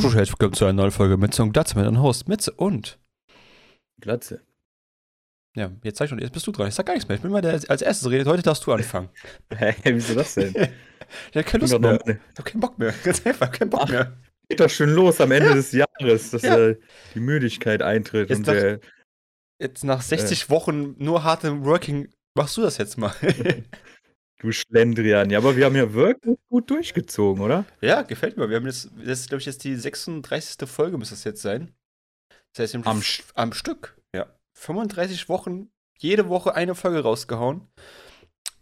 Herzlich willkommen zu einer neuen Folge Mütze und Glatze mit einem Host Mütze und. Glatze. Ja, jetzt sag ich schon, jetzt bist du dran. Ich sag gar nichts mehr. Ich bin mal der der als erstes redet. Heute darfst du anfangen. Hä, wieso das denn? Ich hab keine Ich Lust bin mehr. Ich hab keinen Bock mehr. Ganz einfach, keinen Bock Ach, mehr. Geht doch schön los am Ende des Jahres, dass Ja. äh, die Müdigkeit eintritt. Jetzt und doch- der, Jetzt nach 60 Wochen nur hartem Working machst du das jetzt mal. Du Schlendrian. Ja, aber wir haben ja wirklich gut durchgezogen, oder? ja, gefällt mir. Wir haben jetzt, das ist, glaube ich, jetzt die 36. Folge, muss das jetzt sein. Das heißt, Am f- am Stück, ja. 35 Wochen, jede Woche eine Folge rausgehauen.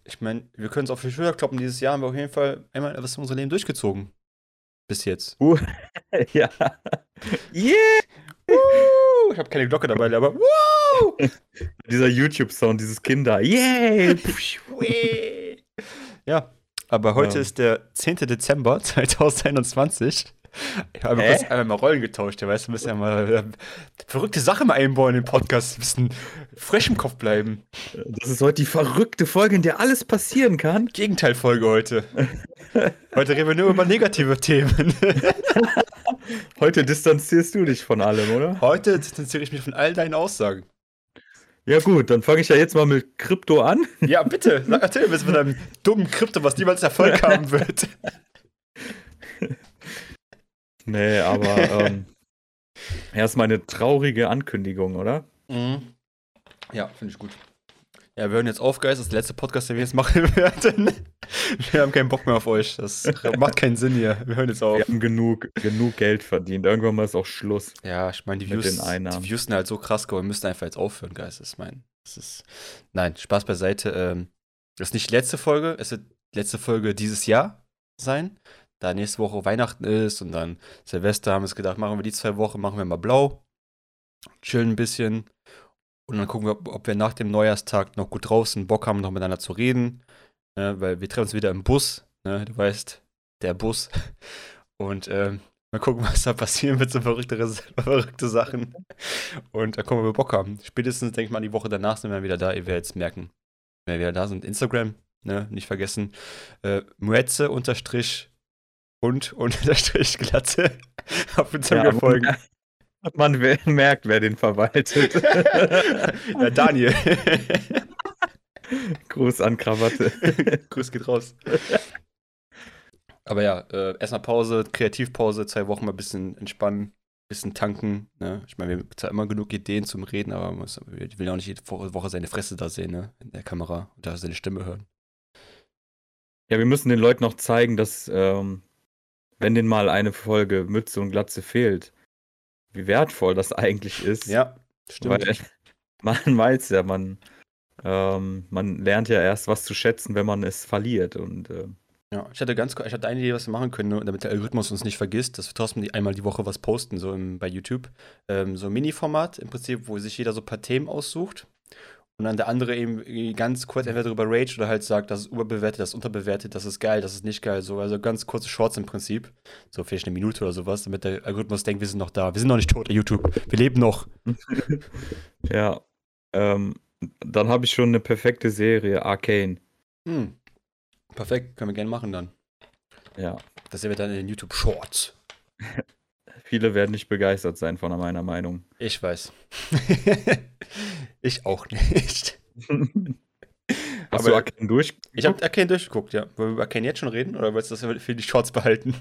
Ich meine, wir können es auf die Schulter kloppen. Dieses Jahr haben wir auf jeden Fall einmal was in unserem Leben durchgezogen. Bis jetzt. ja. Yeah! Uh, ich habe keine Glocke dabei, aber wow! Dieser YouTube-Sound, dieses Kinder. Yay! Ja, aber heute Ja. ist der 10. Dezember 2021. Ich habe kurz einmal mal Rollen getauscht, ja, weißt du, müssen ja mal äh, verrückte Sachen mal einbauen in den Podcast, ein bisschen frisch im Kopf bleiben. Das ist heute die verrückte Folge, in der alles passieren kann. Gegenteilfolge heute. Heute reden wir nur über negative Themen. Heute distanzierst du dich von allem, oder? Heute distanziere ich mich von all deinen Aussagen. Ja gut, dann fange ich ja jetzt mal mit Krypto an. Ja, bitte, sag, erzähl mir mit deinem dummen Krypto, was niemals Erfolg haben wird. Nee, aber ähm, erstmal eine traurige Ankündigung, oder? Mhm. Ja, finde ich gut. Ja, wir hören jetzt auf, Guys. Das ist der letzte Podcast, den wir jetzt machen werden. Wir haben keinen Bock mehr auf euch. Das macht keinen Sinn hier. Wir hören jetzt auf. Wir haben genug, genug Geld verdient. Irgendwann mal ist auch Schluss. Ja, ich meine, die Views, die Views sind halt so krass geworden. Wir müssen einfach jetzt aufhören, Guys. Das ist mein. Das ist. Nein, Spaß beiseite. Ähm, das ist nicht die letzte Folge. Es wird die letzte Folge dieses Jahr sein. Da nächste Woche Weihnachten ist und dann Silvester haben wir uns gedacht, machen wir die zwei Wochen, machen wir mal blau. Chillen ein bisschen. Und dann gucken wir, ob- ob wir nach dem Neujahrstag noch gut draußen Bock haben, noch miteinander zu reden. Ne, weil wir treffen uns wieder im Bus. Ne, du weißt, der Bus. Und ähm, mal gucken, was da passieren wird, so verrücktere, verrückte Sachen. Und da gucken, ob wir Bock haben. Spätestens, denke ich mal, die Woche danach sind wir wieder da, ihr werdet es merken. Wenn wir wieder da sind, Instagram, ne, nicht vergessen. Äh, Muetze unterstrich und unterstrich Glatze auf Instagram Ja, folgen. Man wer- merkt, wer den verwaltet. ja, Daniel. Gruß an Krawatte. Grüß geht raus. Aber ja, äh, erstmal Pause, Kreativpause, zwei Wochen mal ein bisschen entspannen, bisschen tanken. Ne? Ich meine, wir haben zwar immer genug Ideen zum Reden, aber man muss, ich will ja auch nicht jede Wo- Woche seine Fresse da sehen, ne? In der Kamera und da seine Stimme hören. Ja, wir müssen den Leuten noch zeigen, dass, ähm, wenn denen mal eine Folge Mütze und Glatze fehlt, wie wertvoll das eigentlich ist. Ja, stimmt. Weil man weiß ja, man, ähm, man lernt ja erst was zu schätzen, wenn man es verliert. Und äh, Ja, ich hatte ganz, ich hatte eine Idee, was wir machen können, ne, damit der Algorithmus uns nicht vergisst, dass wir trotzdem einmal die Woche was posten, so im, bei YouTube. Ähm, so ein Mini-Format im Prinzip, wo sich jeder so ein paar Themen aussucht und dann der andere eben irgendwie ganz kurz entweder darüber rage oder halt sagt, das ist überbewertet, das ist unterbewertet, das ist geil, das ist nicht geil. So, also ganz kurze Shorts im Prinzip. So vielleicht eine Minute oder sowas, damit der Algorithmus denkt, wir sind noch da. Wir sind noch nicht tot, YouTube. Wir leben noch. ja, ähm, dann habe ich schon eine perfekte Serie, Arcane. Hm. Perfekt, können wir gerne machen dann. Ja, Das sehen wir dann in den YouTube Shorts. viele werden nicht begeistert sein von meiner Meinung. Ich weiß. ich auch nicht. Hast Aber- du Arcane durch? Ich habe Arcane durchgeguckt, ja. Wollen wir über Arcane jetzt schon reden oder willst du das für die Shorts behalten?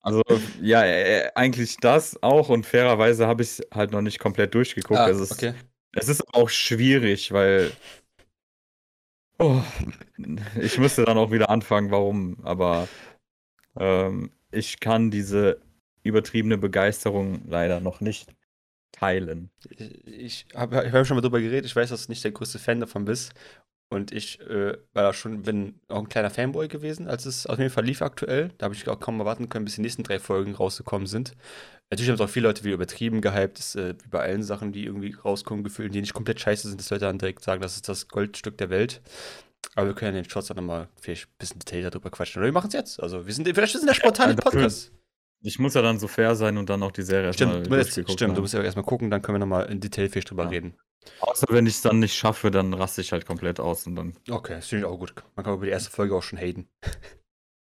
Also, ja, äh, eigentlich das auch und fairerweise habe ich halt noch nicht komplett durchgeguckt. Ah, es, okay. es ist auch schwierig, weil. Oh, ich müsste dann auch wieder anfangen, warum, aber ähm, ich kann diese übertriebene Begeisterung leider noch nicht teilen. Ich habe ich hab schon mal drüber geredet. Ich weiß, dass du nicht der größte Fan davon bist. Und ich äh, war da schon, bin auch ein kleiner Fanboy gewesen, als es auf jeden Fall lief aktuell. Da habe ich auch kaum erwarten können, bis die nächsten drei Folgen rausgekommen sind. Natürlich haben es auch viele Leute wieder übertrieben gehypt, das, äh, wie bei allen Sachen, die irgendwie rauskommen, gefühlt, die nicht komplett scheiße sind, dass Leute dann direkt sagen, das ist das Goldstück der Welt. Aber wir können ja den Shots dann nochmal vielleicht ein bisschen detaillierter darüber quatschen. Oder wir machen es jetzt. Also wir sind, vielleicht sind der spontane Podcast. Ich muss ja dann so fair sein und dann auch die Serie Stimmt, erstmal du stimmt, haben. du musst ja erstmal gucken, dann können wir nochmal in Detail viel drüber Ja. reden. Außer wenn ich es dann nicht schaffe, dann raste ich halt komplett aus und dann. Okay, das finde ich auch gut. Man kann über die erste Folge auch schon haten.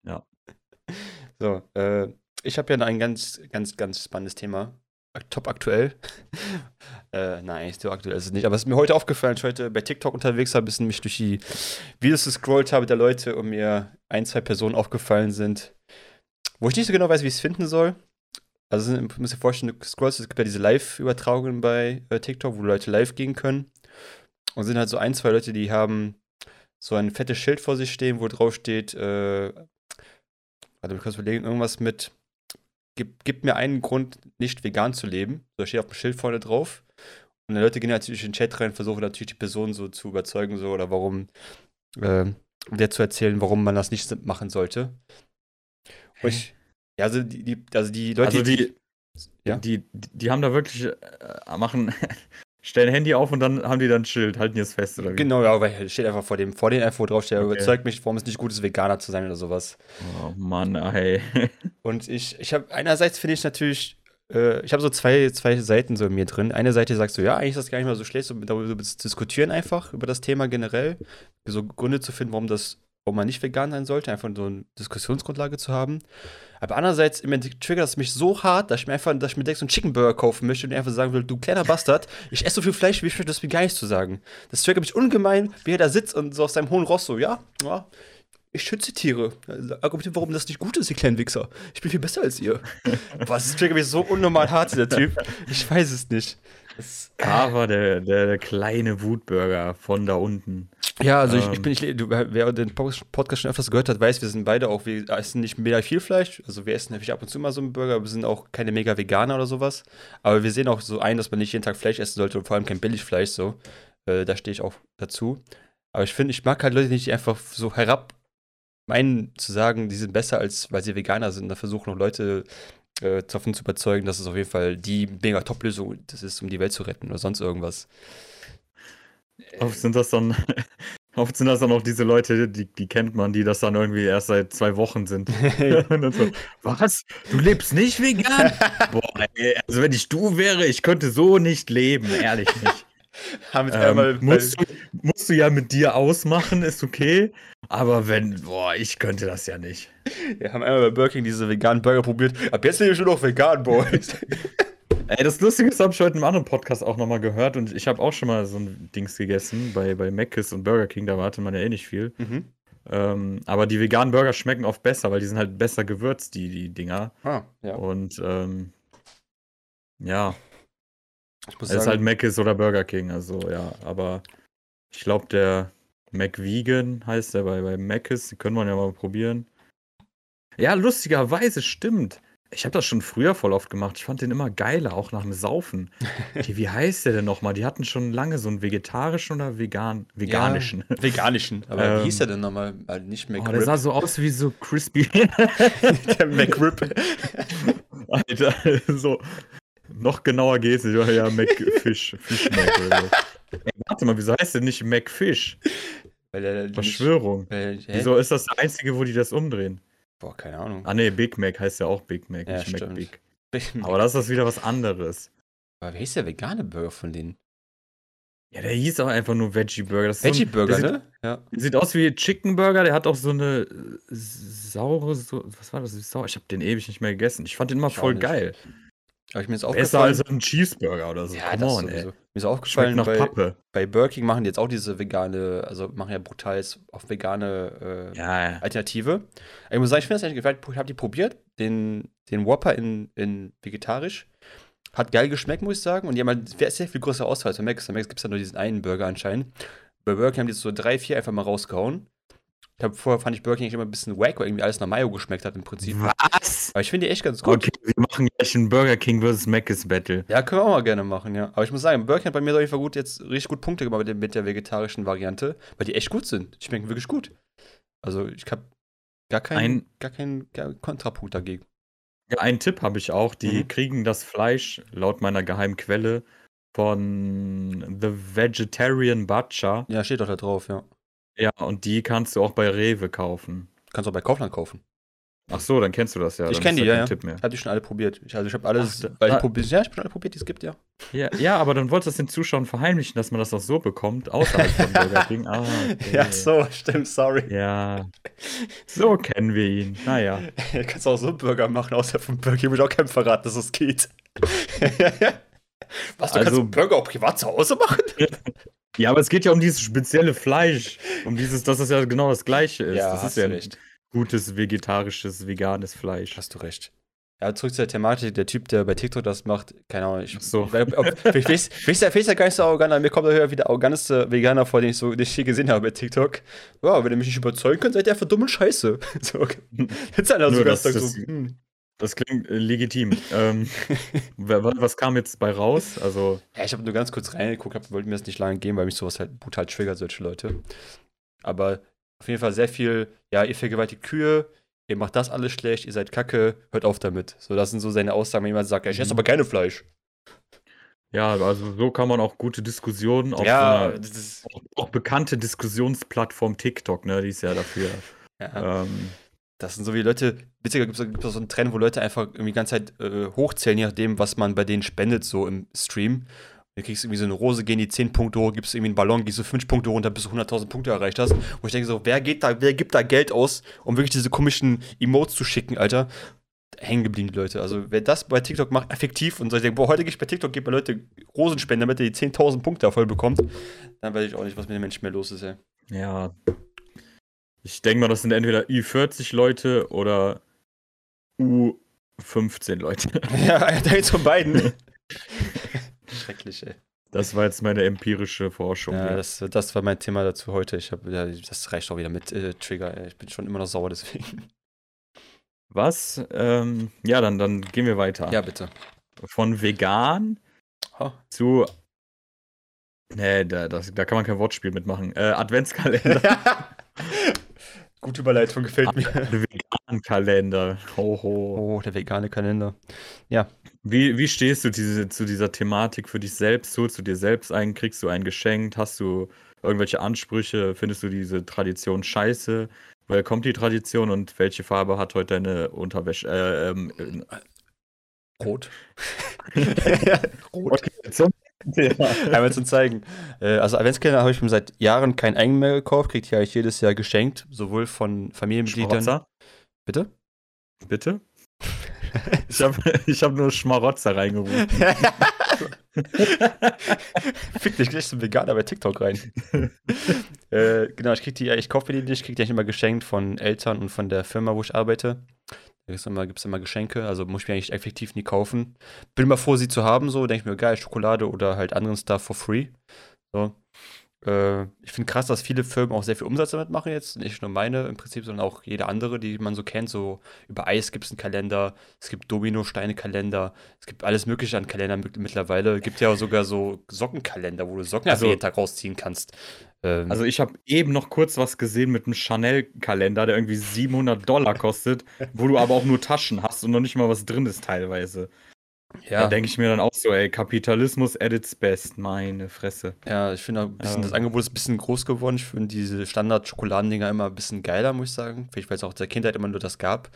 Ja. So, äh, ich habe ja ein ganz, ganz, ganz spannendes Thema. Top aktuell. äh, nein, so aktuell ist es nicht. Aber es ist mir heute aufgefallen, ich heute bei TikTok unterwegs war, ein bisschen mich durch die Videos gescrollt habe der Leute und mir ein, zwei Personen aufgefallen sind, wo ich nicht so genau weiß, wie ich es finden soll. Also, ich muss dir vorstellen, du scrollst, es gibt ja diese Live-Übertragungen bei äh, TikTok, wo Leute live gehen können. Und sind halt so ein, zwei Leute, die haben so ein fettes Schild vor sich stehen, wo drauf steht, äh, warte, ich kann überlegen, irgendwas mit, gib, gib mir einen Grund, nicht vegan zu leben. So steht auf dem Schild vorne drauf. Und die Leute gehen natürlich in den Chat rein, versuchen natürlich die Person so zu überzeugen, so oder warum, äh, der zu erzählen, warum man das nicht machen sollte. Ich, ja, also die, die, also die Leute, Also die, Ja? die, die haben da wirklich, äh, machen, stellen Handy auf und dann haben die dann ein Schild, halten die es fest oder wie? Genau, ja, weil es steht einfach vor dem, vor den Info drauf, steht, Okay. überzeugt mich, warum es nicht gut ist, Veganer zu sein oder sowas. Oh Mann, ey. Und ich, ich habe, einerseits finde ich natürlich, äh, ich habe so zwei, zwei Seiten so in mir drin. Eine Seite sagt so, ja, eigentlich ist das gar nicht mal so schlecht, so darüber zu diskutieren einfach, über das Thema generell. So Gründe zu finden, warum das, warum man nicht vegan sein sollte, einfach so eine Diskussionsgrundlage zu haben. Aber andererseits, im Endeffekt triggert das mich so hart, dass ich mir einfach, dass ich mir direkt so einen Chicken Burger kaufen möchte und einfach sagen will, du kleiner Bastard, ich esse so viel Fleisch, wie ich möchte das mir gar nichts zu sagen. Das triggert mich ungemein, wie er da sitzt und so aus seinem hohen Ross so, ja, ja, ich schütze Tiere. Argumentiert, warum das nicht gut ist, ihr kleinen Wichser. Ich bin viel besser als ihr. Boah, das triggert mich so unnormal hart, der Typ. Ich weiß es nicht. Das, Carver, der, der, der kleine Wutburger von da unten. ja, also ich, ich Ähm. bin nicht, du, wer den Podcast schon öfters gehört hat, weiß, wir sind beide auch, wir essen nicht mega viel Fleisch. Also wir essen natürlich ab und zu mal so einen Burger, aber wir sind auch keine mega Veganer oder sowas. Aber wir sehen auch so ein, dass man nicht jeden Tag Fleisch essen sollte und vor allem kein Billigfleisch so. Äh, da stehe ich auch dazu. Aber ich finde, ich mag halt Leute nicht, einfach so herab meinen zu sagen, die sind besser, als weil sie Veganer sind. Da versuchen noch Leute äh, davon zu überzeugen, dass es auf jeden Fall die mega Top-Lösung das ist, um die Welt zu retten oder sonst irgendwas. Oft sind das dann, oft sind das dann auch diese Leute, die, die kennt man, die das dann irgendwie erst seit zwei Wochen sind. So, was? Du lebst nicht vegan? Boah, ey, also wenn ich du wäre, ich könnte so nicht leben, ehrlich nicht. Haben jetzt Ähm, einmal musst, du, musst du ja mit dir ausmachen, ist okay. Aber wenn, boah, ich könnte das ja nicht. Wir haben einmal bei Burger King diese veganen Burger probiert. Ab jetzt lebe ich schon noch vegan, Boys. Ey, das Lustige ist, habe ich heute einem anderen Podcast auch nochmal gehört und ich habe auch schon mal so ein Dings gegessen bei, bei Mc's und Burger King, da warte man ja eh nicht viel. mhm. Ähm, aber die veganen Burger schmecken oft besser, weil die sind halt besser gewürzt, die, die Dinger. Ah, ja. Und ähm, ja, Ich muss es ist halt Mc's oder Burger King, also ja, aber ich glaube, der McVegan heißt der bei, bei Mc's, die können wir ja mal probieren. Ja, lustigerweise stimmt. Ich habe das schon früher voll oft gemacht. Ich fand den immer geiler, auch nach dem Saufen. Die, wie heißt der denn nochmal? Die hatten schon lange so einen vegetarischen oder vegan, veganischen. Ja, veganischen. Aber Ähm, wie hieß der denn nochmal? Also nicht Oh, der McRib. sah so aus wie so crispy. der McRib. Alter, so. Noch genauer geht's nicht. Ja, McFish. Fischmac oder so. Ey, warte mal, wieso heißt der nicht McFish? Weil der, Verschwörung. Weil? Wieso ist das der einzige, wo die das umdrehen? Boah, keine Ahnung. Ah, nee, Big Mac heißt ja auch Big Mac, Ja, nicht stimmt. McBig. Aber, Aber das ist wieder was anderes. wie hieß der vegane Burger von denen? Ja, der hieß auch einfach nur Veggie Burger. Das Veggie so ein, Burger, ne? Ja. Sieht, sieht aus wie Chicken Burger, der hat auch so eine äh, saure, so, was war das? Sauer? Ich habe den ewig nicht mehr gegessen. Ich fand den immer Ich voll geil. Ich mir ist Besser als ein Cheeseburger oder so. ja, Come das on, sowieso. ey. Mir ist aufgefallen, nach bei, Pappe. bei Burger King machen die jetzt auch diese vegane, also machen ja Brutals auf vegane äh, Ja, ja. Alternative. Ich muss sagen, ich finde das eigentlich gefällt. Ich habe die probiert, den, den Whopper in, in vegetarisch. Hat geil geschmeckt, muss ich sagen. Und die haben halt sehr viel größere Auswahl als bei Max. Bei Max gibt es ja nur diesen einen Burger anscheinend. Bei Burger King haben die jetzt so drei, vier einfach mal rausgehauen. Ich hab, vorher fand ich Burger King immer ein bisschen wack, weil irgendwie alles nach Mayo geschmeckt hat im Prinzip. Was? Aber ich finde die echt ganz gut. Okay, wir machen gleich ein Burger King vs. Mc's Battle. Ja, können wir auch mal gerne machen, ja. Aber ich muss sagen, Burger King hat bei mir auf jeden Fall gut jetzt richtig gut Punkte gemacht mit, der- mit der vegetarischen Variante, weil die echt gut sind. Die schmecken wirklich gut. Also ich habe gar keinen, Ein- gar keinen Kontrapunkt dagegen. Ja, einen Tipp habe ich auch. Die Mhm. kriegen das Fleisch, laut meiner geheimen Quelle, von The Vegetarian Butcher. Ja, steht doch da drauf, ja. Ja, und die kannst du auch bei Rewe kaufen. Kannst auch bei Kaufland kaufen. Ach so, dann kennst du das ja. ich kenne die, ja, ja. Tipp mehr. Ich habe die schon alle probiert. Ich, also ich habe alles, Ach, weil ich probiert, ja, ich habe schon alle probiert, die es gibt, ja. Ja, ja, aber dann wolltest du das den Zuschauern verheimlichen, dass man das auch so bekommt, außerhalb von Burger King. Ah, okay. Ja, so, stimmt, sorry. Ja, so kennen wir ihn. Naja. Du kannst auch so einen Burger machen, außer vom Burger King will ich auch keinem verraten, dass es geht. Was, du Also- kannst einen Burger auch privat zu Hause machen? Ja, aber es geht ja um dieses spezielle Fleisch. Um dieses, dass es ja genau das gleiche ist. das ist ja du ein gutes, vegetarisches, veganes Fleisch. Hast du recht. Ja, zurück zur Thematik, der Typ, der bei TikTok das macht, keine Ahnung, ich, Ach so. Ob, ich weiß, ich weiß, ja- ich weiß ja gar nicht so arrogant, aber mir kommt da wieder arroganteste Veganer vor, den ich so den ich hier gesehen habe bei TikTok. Ja, wenn ihr mich nicht überzeugen könnt, seid ihr einfach dumm und scheiße. So, okay. Jetzt einer so das- ganz das- so, hm. Das klingt äh, legitim. ähm, wa- wa- was kam jetzt bei raus? Also, Ja, ich habe nur ganz kurz reingeguckt, hab, wollte mir das nicht lange geben, weil mich sowas halt brutal triggert, solche Leute. Aber auf jeden Fall sehr viel, ja, ihr vergewaltigt Kühe, ihr macht das alles schlecht, ihr seid kacke, hört auf damit. So, das sind so seine Aussagen, wenn jemand sagt, ja, ich esse Mhm. aber keine Fleisch. ja, also so kann man auch gute Diskussionen auf ja, so einer auch, auch bekannte Diskussionsplattform TikTok, ne? Die ist ja dafür. ja. Ähm, Das sind so wie Leute, witziger gibt es so einen Trend, wo Leute einfach irgendwie die ganze Zeit äh, hochzählen, je nachdem, was man bei denen spendet, so im Stream. Du kriegst irgendwie so eine Rose, gehen die 10 Punkte hoch, gibst irgendwie einen Ballon, gehst du 5 Punkte runter, bis du 100.000 Punkte erreicht hast. Wo ich denke so, wer geht da, wer gibt da Geld aus, um wirklich diese komischen Emotes zu schicken, Alter? Hängen geblieben, die Leute. Also, wer das bei TikTok macht, effektiv und so, ich denke, boah, heute gehe ich bei TikTok, gebe bei Leute Rosenspenden, damit er die 10.000 Punkte da voll bekommt, dann weiß ich auch nicht, was mit den Menschen mehr los ist, ey. ja. Ich denke mal, das sind entweder Ü40 Leute oder U15 Leute. ja, der jetzt von beiden. Schrecklich, ey. Das war jetzt meine empirische Forschung. Ja, hier. das, das war mein Thema dazu heute. Ich hab, ja, das reicht auch wieder mit äh, Trigger. Ey. Ich bin schon immer noch sauer deswegen. Was? Ähm, ja, dann, dann gehen wir weiter. Ja, bitte. Von vegan Oh. zu. Nee, da, das, da kann man kein Wortspiel mitmachen. Äh, Adventskalender. Gute Überleitung, gefällt mir. Vegan Kalender. Hoho. Oh, der vegane Kalender. Wie, wie stehst du diese, zu dieser Thematik für dich selbst? Holst du dir selbst ein? Kriegst du ein geschenkt? Hast du irgendwelche Ansprüche? Findest du diese Tradition scheiße? Woher kommt die Tradition und welche Farbe hat heute deine Unterwäsche? Äh, ähm, Rot. äh, Rot. okay, zum Thema. Einmal zum Zeigen. Äh, also Adventskalender habe ich mir seit Jahren keinen eigenen mehr gekauft. Kriegt ja eigentlich jedes Jahr geschenkt. Sowohl von Familienmitgliedern. Schmarotzer? Bitte? Bitte? Ich habe ich hab nur Schmarotzer reingerufen. Fick dich gleich zum Veganer bei TikTok rein. äh, genau, ich krieg die, ich kaufe mir die nicht, krieg die eigentlich immer geschenkt von Eltern und von der Firma, wo ich arbeite. Da gibt's immer, gibt's immer Geschenke, also muss ich mir eigentlich effektiv nie kaufen. Bin immer froh, sie zu haben, so, denke ich mir, geil, Schokolade oder halt anderen Stuff for free. So. Äh, ich finde krass, dass viele Firmen auch sehr viel Umsatz damit machen jetzt. Nicht nur meine im Prinzip, sondern auch jede andere, die man so kennt. So über Eis gibt es einen Kalender, es gibt Domino-Steine-Kalender, es gibt alles Mögliche an Kalendern mit- mittlerweile. Es gibt ja sogar so Sockenkalender, wo du Socken also, jeden Tag rausziehen kannst. Ähm, Also ich habe eben noch kurz was gesehen mit einem Chanel-Kalender, der irgendwie 700 Dollar kostet, wo du aber auch nur Taschen hast und noch nicht mal was drin ist teilweise. Da ja, denke ich mir dann auch so, ey, Kapitalismus at its best, meine Fresse. ja, ich finde auch ein bisschen, Ähm. das Angebot ist ein bisschen groß geworden. Ich finde diese Standard-Schokoladendinger immer ein bisschen geiler, muss ich sagen. Vielleicht, weil es auch der Kindheit immer nur das gab.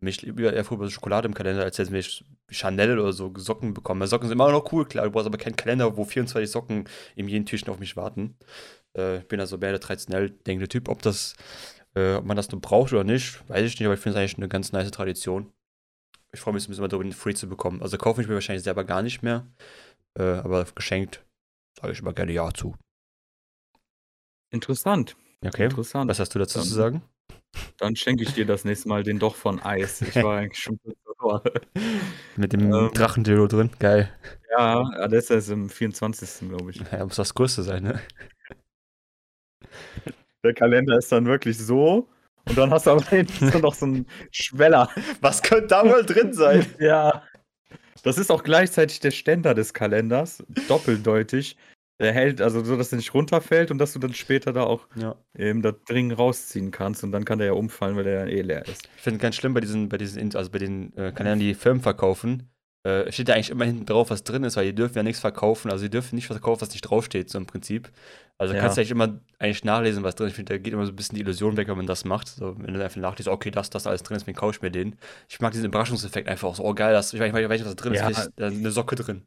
Mich lieber eher früher über Schokolade im Kalender, als jetzt mich Chanel oder so Socken bekommen. Weil Socken sind immer noch cool, klar. Du brauchst aber keinen Kalender, wo 24 Socken in jedem Türchen auf mich warten. Äh, ich bin also mehr der traditionell denkende Typ. Ob das, äh, ob man das nur braucht oder nicht, weiß ich nicht, aber ich finde es eigentlich eine ganz nice Tradition. Ich freue mich ein bisschen mal darüber, den Free zu bekommen. Also kaufe ich mir wahrscheinlich selber gar nicht mehr. Äh, aber geschenkt sage ich immer gerne Ja zu. Interessant. Okay. Interessant. Was hast du dazu Dann- zu sagen? Dann schenke ich dir das nächste Mal den doch von Eis. Ich war eigentlich schon kurz davor. Mit dem Ähm. Drachendildo drin. Geil. Ja, Adessa ist im 24. glaube ich. Ja, muss das Größte sein, ne? Der Kalender ist dann wirklich so. Und dann hast du aber hinten so noch so einen Schweller. Was könnte da wohl drin sein? Ja. Das ist auch gleichzeitig der Ständer des Kalenders. Doppeldeutig. Der hält, also so, dass er nicht runterfällt und dass du dann später da auch Ja. eben das Ding rausziehen kannst und dann kann der ja umfallen, weil der ja eh leer ist. Ich finde ganz schlimm bei diesen, bei diesen, also bei den äh, Kalendern, die Firmen verkaufen. Äh, steht da eigentlich immer hinten drauf, was drin ist, weil die dürfen ja nichts verkaufen. Also die dürfen nicht verkaufen, was nicht draufsteht, so im Prinzip. Also Ja. kannst du eigentlich immer eigentlich nachlesen, was drin ist. Ich finde, da geht immer so ein bisschen die Illusion weg, wenn man das macht. So, wenn du einfach nachliest, okay, das, das alles drin ist, deswegen kaufe ich mir den. Ich mag diesen Überraschungseffekt einfach auch so, oh geil, das, ich weiß ich weiß nicht, was da drin Ja. ist, vielleicht ist da eine Socke drin.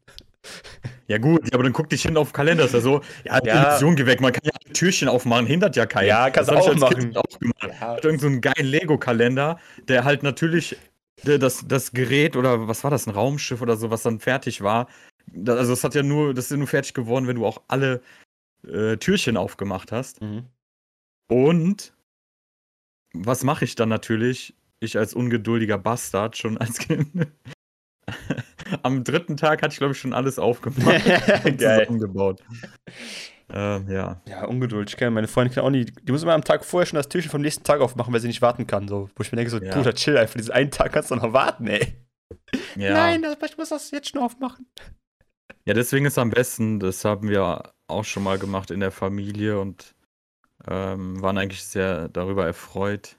Ja, gut, ja, aber dann guck dich hinten auf den Kalender, ist ja so, ja, die Ja. Illusion weg, man kann ja ein Türchen aufmachen, hindert ja keinen. Ja, kannst du auch machen. Auch gemacht. Ja. Irgend so einen geilen Lego-Kalender, der halt natürlich das, das Gerät oder was war das, ein Raumschiff oder so, was dann fertig war. Also es hat ja nur, das ist ja nur fertig geworden, wenn du auch alle äh, Türchen aufgemacht hast. Mhm. Und was mache ich dann natürlich? Ich als ungeduldiger Bastard schon als Kind. Am dritten Tag hatte ich, glaube ich, schon alles aufgemacht und zusammengebaut. Ähm, ja. Ja, Ungeduld. Ich kenne meine Freundin kann auch nie. Die muss immer am Tag vorher schon das Türchen vom nächsten Tag aufmachen, weil sie nicht warten kann. So, wo ich mir denke, so, Ja. Bruder, chill einfach. Diesen einen Tag kannst du noch warten, ey. ja. Nein, das- ich muss das jetzt schon aufmachen. Ja, deswegen ist am besten, das haben wir auch schon mal gemacht in der Familie und ähm, waren eigentlich sehr darüber erfreut.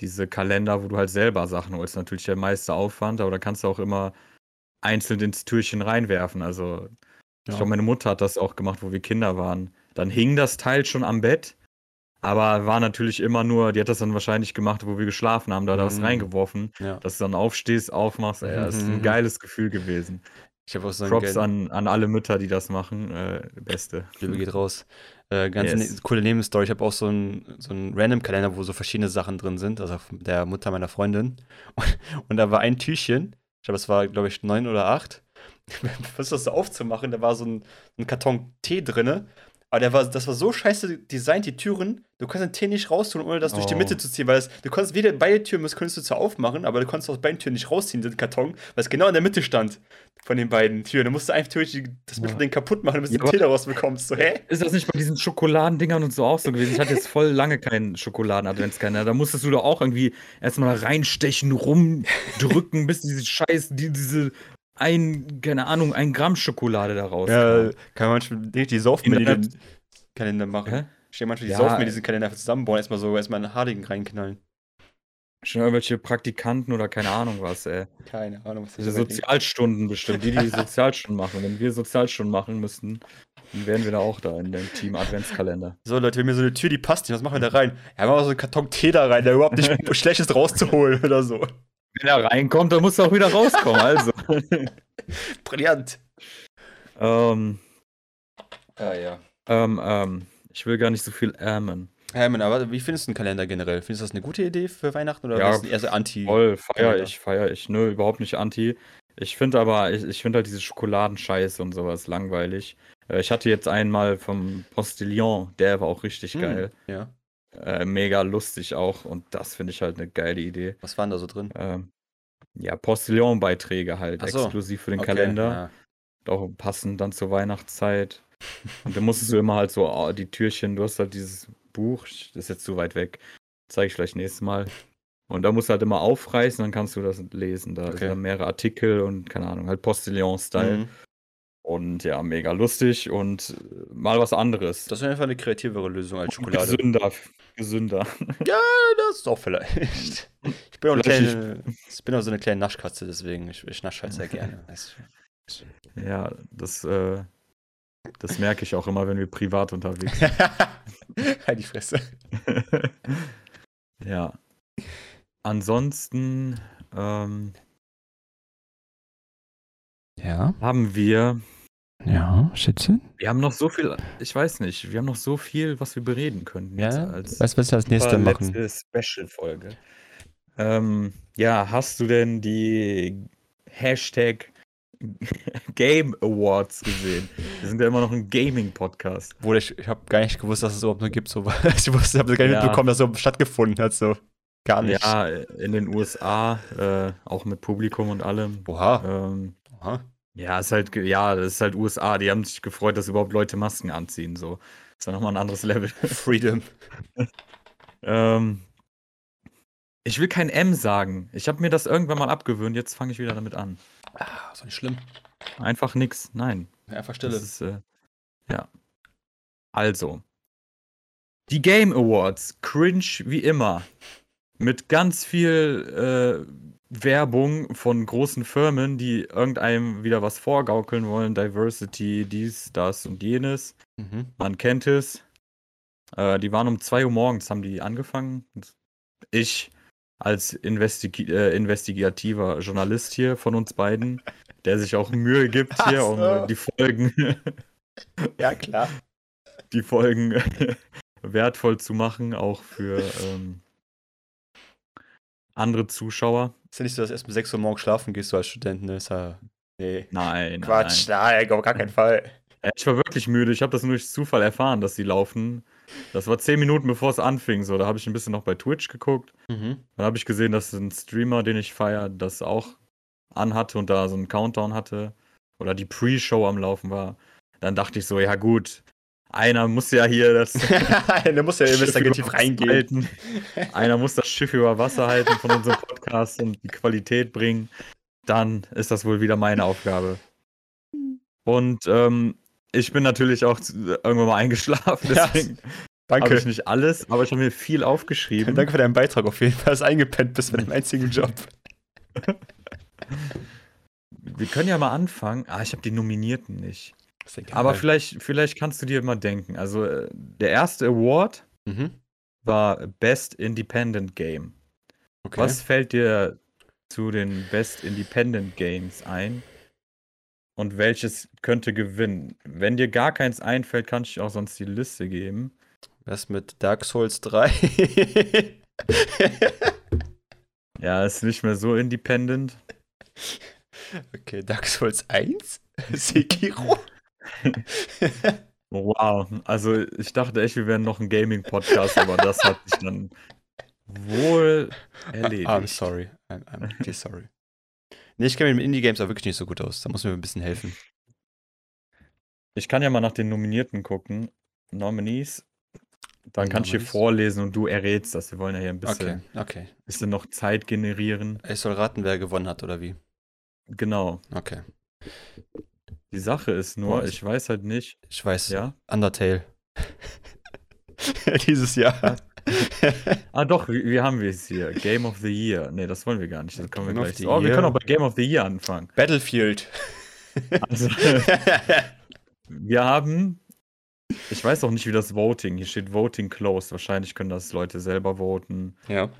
Diese Kalender, wo du halt selber Sachen holst, natürlich der meiste Aufwand, aber da kannst du auch immer einzeln ins Türchen reinwerfen. Also, ich glaube, meine Mutter hat das auch gemacht, wo wir Kinder waren. Dann hing das Teil schon am Bett, aber war natürlich immer nur, die hat das dann wahrscheinlich gemacht, wo wir geschlafen haben, da hat was Mhm. reingeworfen, Ja. dass du dann aufstehst, aufmachst. Ja, das ist ein Mhm. geiles Gefühl gewesen. Ich habe auch so Props an, an alle Mütter, die das machen. Äh, beste. Liebe geht raus. Äh, ganz Yes. ne coole Nebenstory. Ich habe auch so einen so einen Random-Kalender, wo so verschiedene Sachen drin sind, also der Mutter meiner Freundin. Und, und da war ein Türchen, ich glaube, es war, glaube ich, neun oder acht. Was das so aufzumachen, da war so ein, ein Karton Tee drinne. Aber der war, das war so scheiße designt, die Türen. Du kannst den Tee nicht raustun, ohne das durch die Oh. Mitte zu ziehen, weil es, du konntest weder beide Türen müsst- konntest du zwar aufmachen, aber du konntest aus beiden Türen nicht rausziehen, den Karton, weil es genau in der Mitte stand von den beiden Türen. Du musst einfach theoretisch das Mittelding kaputt machen, du Ja, den aber- Tee daraus bekommst. So, hä? Ist das nicht bei diesen Schokoladendingern und so auch so gewesen? Ich hatte jetzt voll lange keinen Schokoladen-Adventskalender. Da musstest du da auch irgendwie erstmal reinstechen, rumdrücken, bis diese Scheiß, die, diese ein, keine Ahnung, ein Gramm Schokolade da raus. Ja, kann man manchmal die, die saufen mit Internet- den Kalender machen. Hä? Denke manchmal, die Ja, diesen Kalender zusammenbauen, erstmal so erstmal einen Hardigen reinknallen. Schon irgendwelche Praktikanten oder keine Ahnung was, ey. Keine Ahnung, was denken. Sozialstunden bestimmt, die, die Sozialstunden machen. Wenn wir Sozialstunden machen müssten, dann wären wir da auch da in dem Team Adventskalender. So, Leute, wenn mir so eine Tür, die passt nicht, was machen wir da rein? Ja, machen wir so einen Karton Tee da rein, der überhaupt nicht schlecht ist rauszuholen oder so. Wenn er reinkommt, dann muss er auch wieder rauskommen, also. Brillant. ähm, Ja, ja. ähm, ähm, ich will gar nicht so viel ärmen. Hermann, aber wie findest du einen Kalender generell? Findest du das eine gute Idee für Weihnachten oder Ja, eher so anti? Voll, feier ich, feier ich. Nö, überhaupt nicht anti. Ich finde aber, ich, ich finde halt diese Schokoladenscheiße und sowas langweilig. Äh, ich hatte jetzt einmal vom Postillon, der war auch richtig Hm, geil. Ja. Äh, mega lustig auch und das finde ich halt eine geile Idee. Was waren da so drin? Ähm, ja, Postillon-Beiträge halt, so, exklusiv für den Okay, Kalender. Auch passend dann zur Weihnachtszeit. Und dann musstest du immer halt so oh, die Türchen, du hast halt dieses Buch, das ist jetzt zu weit weg, zeige ich vielleicht nächstes Mal. Und da musst du halt immer aufreißen, dann kannst du das lesen. Da Okay. sind mehrere Artikel und keine Ahnung, halt Postillon-Style. Mhm. Und ja, mega lustig und äh, mal was anderes. Das wäre einfach eine kreativere Lösung als Schokolade. Gesünder, gesünder. Das ist auch vielleicht. Ich bin auch, kleine, ich bin auch so eine kleine Naschkatze, deswegen ich, ich nasche halt sehr gerne. Ja, das, äh, das merke ich auch immer, wenn wir privat unterwegs sind. halt die Fresse. ja. Ansonsten ähm, Ja, haben wir, ja, Schätzchen. wir haben noch so viel, ich weiß nicht, wir haben noch so viel, was wir bereden können. Ja, als du, was wir als nächstes machen? letzte Special-Folge. Ähm, ja, hast du denn die Hashtag Game Awards gesehen? Wir sind ja immer noch ein Gaming-Podcast. Obwohl ich, ich habe gar nicht gewusst, dass es überhaupt noch gibt. So. Ich wusste, habe gar nicht Ja. mitbekommen, dass es überhaupt stattgefunden hat. So. Gar nicht. Ja, in den USA, äh, auch mit Publikum und allem. Oha. Ähm, Oha. Ja, ist halt, ja, das ist halt USA. Die haben sich gefreut, dass überhaupt Leute Masken anziehen. So. Ist ja nochmal ein anderes Level. Freedom. ähm, ich will kein M sagen. Ich habe mir das irgendwann mal abgewöhnt. Jetzt fange ich wieder damit an. Ah, ist doch nicht schlimm. Einfach nix. Nein. Einfach Stille. ist, äh, ja. Also. Die Game Awards. Cringe wie immer. mit ganz viel äh, Werbung von großen Firmen, die irgendeinem wieder was vorgaukeln wollen. Diversity, dies, das und jenes. Mhm. Man kennt es. Äh, die waren um 2 Uhr morgens, haben die angefangen. Ich als Investi äh, investigativer Journalist hier von uns beiden, der sich auch Mühe gibt hier, Ach um so. die Folgen, Ja, klar. die Folgen wertvoll zu machen, auch für ähm, andere Zuschauer. Ist ja nicht so, dass du erst um 6 Uhr morgens schlafen gehst, du als Student, ne? Ist ja. Nee. Nein, Quatsch, nein. nein, auf gar keinen Fall. Ja, Ich war wirklich müde. Ich habe das nur durch Zufall erfahren, dass sie laufen. Das war zehn Minuten bevor es anfing. So, da habe ich ein bisschen noch bei Twitch geguckt. Mhm. Dann habe ich gesehen, dass ein Streamer, den ich feiere, das auch anhatte und da so einen Countdown hatte. Oder die Pre-Show am Laufen war. Dann dachte ich so, ja gut, einer muss ja hier das da muss ja Schiff investigativ reingehen. halten. Einer muss das Schiff über Wasser halten von unserem Podcast und die Qualität bringen. Dann ist das wohl wieder meine Aufgabe. Und ähm, ich bin natürlich auch irgendwann mal eingeschlafen, Ja, deswegen habe Danke. ich nicht alles, aber ich habe mir viel aufgeschrieben. Danke für deinen Beitrag auf jeden Fall, dass du eingepennt bist bei deinem einzigen Job. Wir können ja mal anfangen. Ah, ich habe die Nominierten nicht. Aber vielleicht, vielleicht kannst du dir mal denken. Also äh, der erste Award Mhm. war Best Independent Game. Okay. Was fällt dir zu den Best Independent Games ein? Und welches könnte gewinnen? Wenn dir gar keins einfällt, kann ich auch sonst die Liste geben. Was mit Dark Souls 3? Ja, ist nicht mehr so independent. okay, Dark Souls 1? Sekiro? Wow, also ich dachte echt, wir wären noch ein Gaming-Podcast, aber das hat sich dann wohl erledigt. I'm sorry. I'm, I'm really sorry. Nee, ich kenne mich mit Indie-Games auch wirklich nicht so gut aus. Da muss mir ein bisschen helfen. Ich kann ja mal nach den Nominierten gucken. Nominees. Dann kann ich hier vorlesen und du errätst das. Wir wollen ja hier ein bisschen, Okay, okay. bisschen noch Zeit generieren. Ich soll raten, wer gewonnen hat, oder wie? Genau. Okay. Die Sache ist nur, Boah, ich- ich weiß halt nicht. Ich weiß. Ja. Undertale. Dieses Jahr. Ah, doch, wie, wie haben wir es hier? Game of the Year. Nee, das wollen wir gar nicht. Das können wir Game gleich. Oh, wir können auch bei Game of the Year anfangen. Battlefield. Also, wir haben. Ich weiß auch nicht, wie das Voting. Hier steht Voting closed. Wahrscheinlich können das Leute selber voten. ja.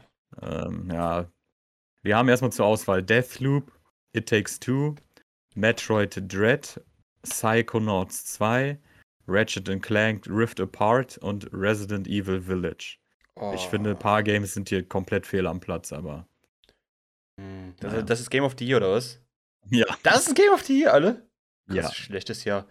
Ähm, ja. Wir haben erstmal zur Auswahl Deathloop, It Takes Two, Metroid Dread, Psychonauts 2, Ratchet Clank Rift Apart und Resident Evil Village. Ich finde, ein paar Games sind hier komplett fehl am Platz, aber. Hm, Das, Naja. das ist Game of the Year, oder was? Ja. Das ist Game of the Year, alle? Krass, Ja. schlechtes Jahr.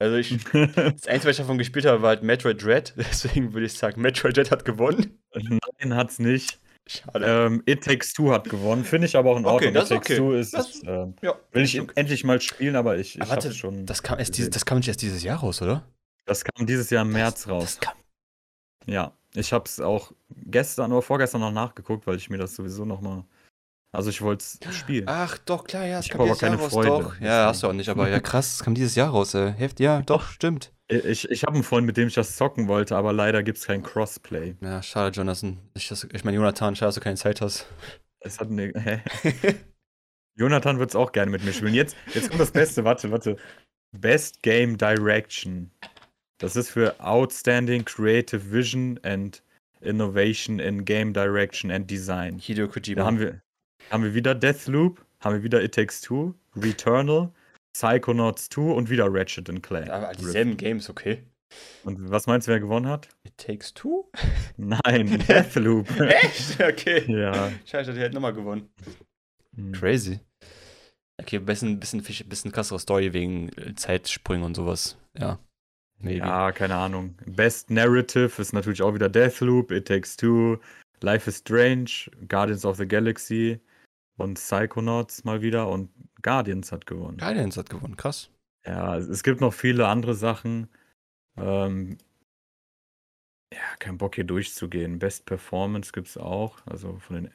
Also ich, das Einzige, was ich davon gespielt habe, war halt Metroid Dread. Deswegen würde ich sagen, Metroid Dread hat gewonnen. Nein, hat's nicht. Schade. Ähm, It Takes Two hat gewonnen. Finde ich aber auch in Okay, Ordnung. das It ist Takes okay. Two ist. Das- ähm, ja. will ich okay. endlich mal spielen, aber ich, ich Aber warte, schon. Das kam, erst diese, gesehen. das kam nicht erst dieses Jahr raus, oder? Das kam dieses Jahr im März das, raus. Das kam, Ja, ich habe es auch gestern oder vorgestern noch nachgeguckt, weil ich mir das sowieso noch mal. Also ich wollte es spielen. ach, doch, klar, ja, es Ich kam dieses Jahr keine raus, Freude, doch. Ja, hast du auch nicht, aber ja, krass, es kam dieses Jahr raus, äh, Heft, ja, doch, stimmt. Ich, ich habe einen Freund, mit dem ich das zocken wollte, aber leider gibt es kein Crossplay. Ja, schade, Jonathan. Ich, ich meine, Jonathan, schade, dass du keine Zeit hast. Es hat eine. Hä? Jonathan wird es auch gerne mit mir spielen. Jetzt, jetzt kommt das Beste, warte, warte. Best Game Direction. Das ist für Outstanding Creative Vision and Innovation in Game Direction and Design. Hideo Kojima. Da haben wir, haben wir wieder Deathloop, haben wir wieder It Takes Two, Returnal, Psychonauts 2 und wieder Ratchet Clank. aber dieselben Games, okay. Und was meinst du, wer gewonnen hat? It Takes Two? Nein, Deathloop. Echt? Okay. ja. Scheiße, die hat nochmal gewonnen. Hm. Crazy. Okay, bisschen, bisschen, bisschen krassere Story wegen äh, Zeitsprüngen und sowas. Ja. Maybe. Ja, keine Ahnung. Best Narrative ist natürlich auch wieder Deathloop, It Takes Two, Life is Strange, Guardians of the Galaxy und Psychonauts mal wieder und Guardians hat gewonnen. Guardians hat gewonnen, krass. Ja, es- gibt noch viele andere Sachen. Ähm, ja, kein Bock hier durchzugehen. Best Performance gibt es auch, also von den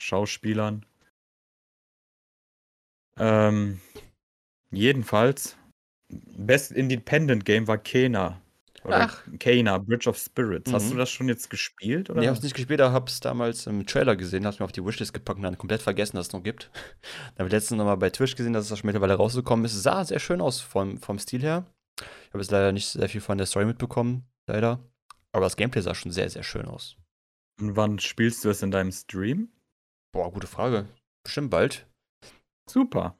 Schauspielern. Ähm, jedenfalls, Best Independent Game war Kena. Oder Ach. Kena, Bridge of Spirits. Hast Mhm. du das schon jetzt gespielt? Oder? Nee, hab's nicht gespielt, aber hab's damals im Trailer gesehen, hab's mir auf die Wishlist gepackt und dann komplett vergessen, dass es noch gibt. Dann habe ich letztens nochmal bei Twitch gesehen, dass es auch schon mittlerweile rausgekommen ist. Es sah sehr schön aus vom, vom Stil her. Ich habe jetzt leider nicht sehr viel von der Story mitbekommen, leider. Aber das Gameplay sah schon sehr, sehr schön aus. Und wann spielst du es in deinem Stream? Boah, gute Frage. Bestimmt bald. Super.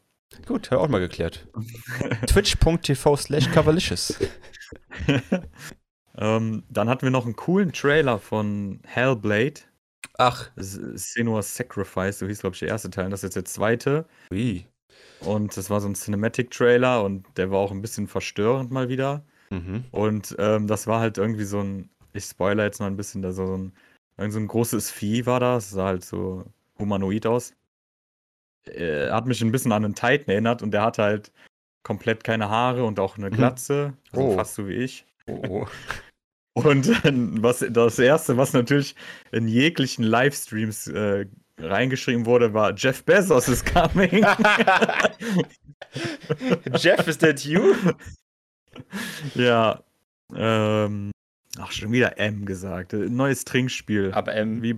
Gut, haben wir auch mal geklärt. Twitch.tv slash Cavalicious. ähm, dann hatten wir noch einen coolen Trailer von Hellblade. Ach, Senua's Sacrifice, so hieß, glaube ich, der erste Teil. Und das ist jetzt der zweite. ui. Und das war so ein Cinematic-Trailer und der war auch ein bisschen verstörend mal wieder. Mhm. Und ähm, das war halt irgendwie so ein, ich spoiler jetzt mal ein bisschen, da so ein, irgend so ein großes Vieh war das, sah halt so humanoid aus. Äh, hat mich ein bisschen an einen Titan erinnert und der hatte halt komplett keine Haare und auch eine Mhm. Glatze, also Oh. fast so wie ich. Oh, oh. Und dann, was das erste, was natürlich in jeglichen Livestreams äh, reingeschrieben wurde, war Jeff Bezos is coming. Jeff, is that you? ja. Ähm, ach, schon wieder M gesagt. Äh, Neues Trinkspiel. Aber ähm, Wie,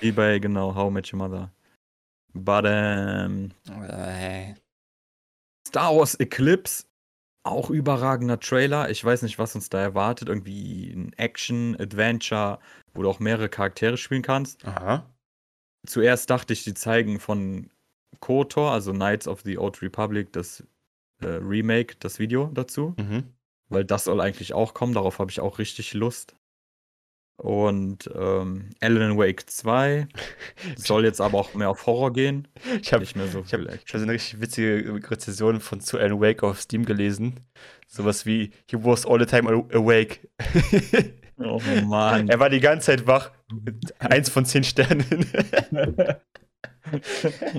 wie bei, genau, How Met Your Mother. But, ähm, äh, Star Wars Eclipse, auch überragender Trailer. Ich weiß nicht, was uns da erwartet. Irgendwie ein Action, Adventure, wo du auch mehrere Charaktere spielen kannst. aha. Zuerst dachte ich, die zeigen von KOTOR, also Knights of the Old Republic, das äh, Remake, das Video dazu. Mhm. Weil das soll eigentlich auch kommen. Darauf habe ich auch richtig Lust. Und ähm, Alan Wake 2 soll jetzt aber auch mehr auf Horror gehen. Ich habe Nicht mehr so ich hab, ich hab so eine richtig witzige Rezension von zu Alan Wake auf Steam gelesen. Sowas wie, he was all the time aw- awake. Oh Mann. er war die ganze Zeit wach. Mit Eins von zehn Sternen.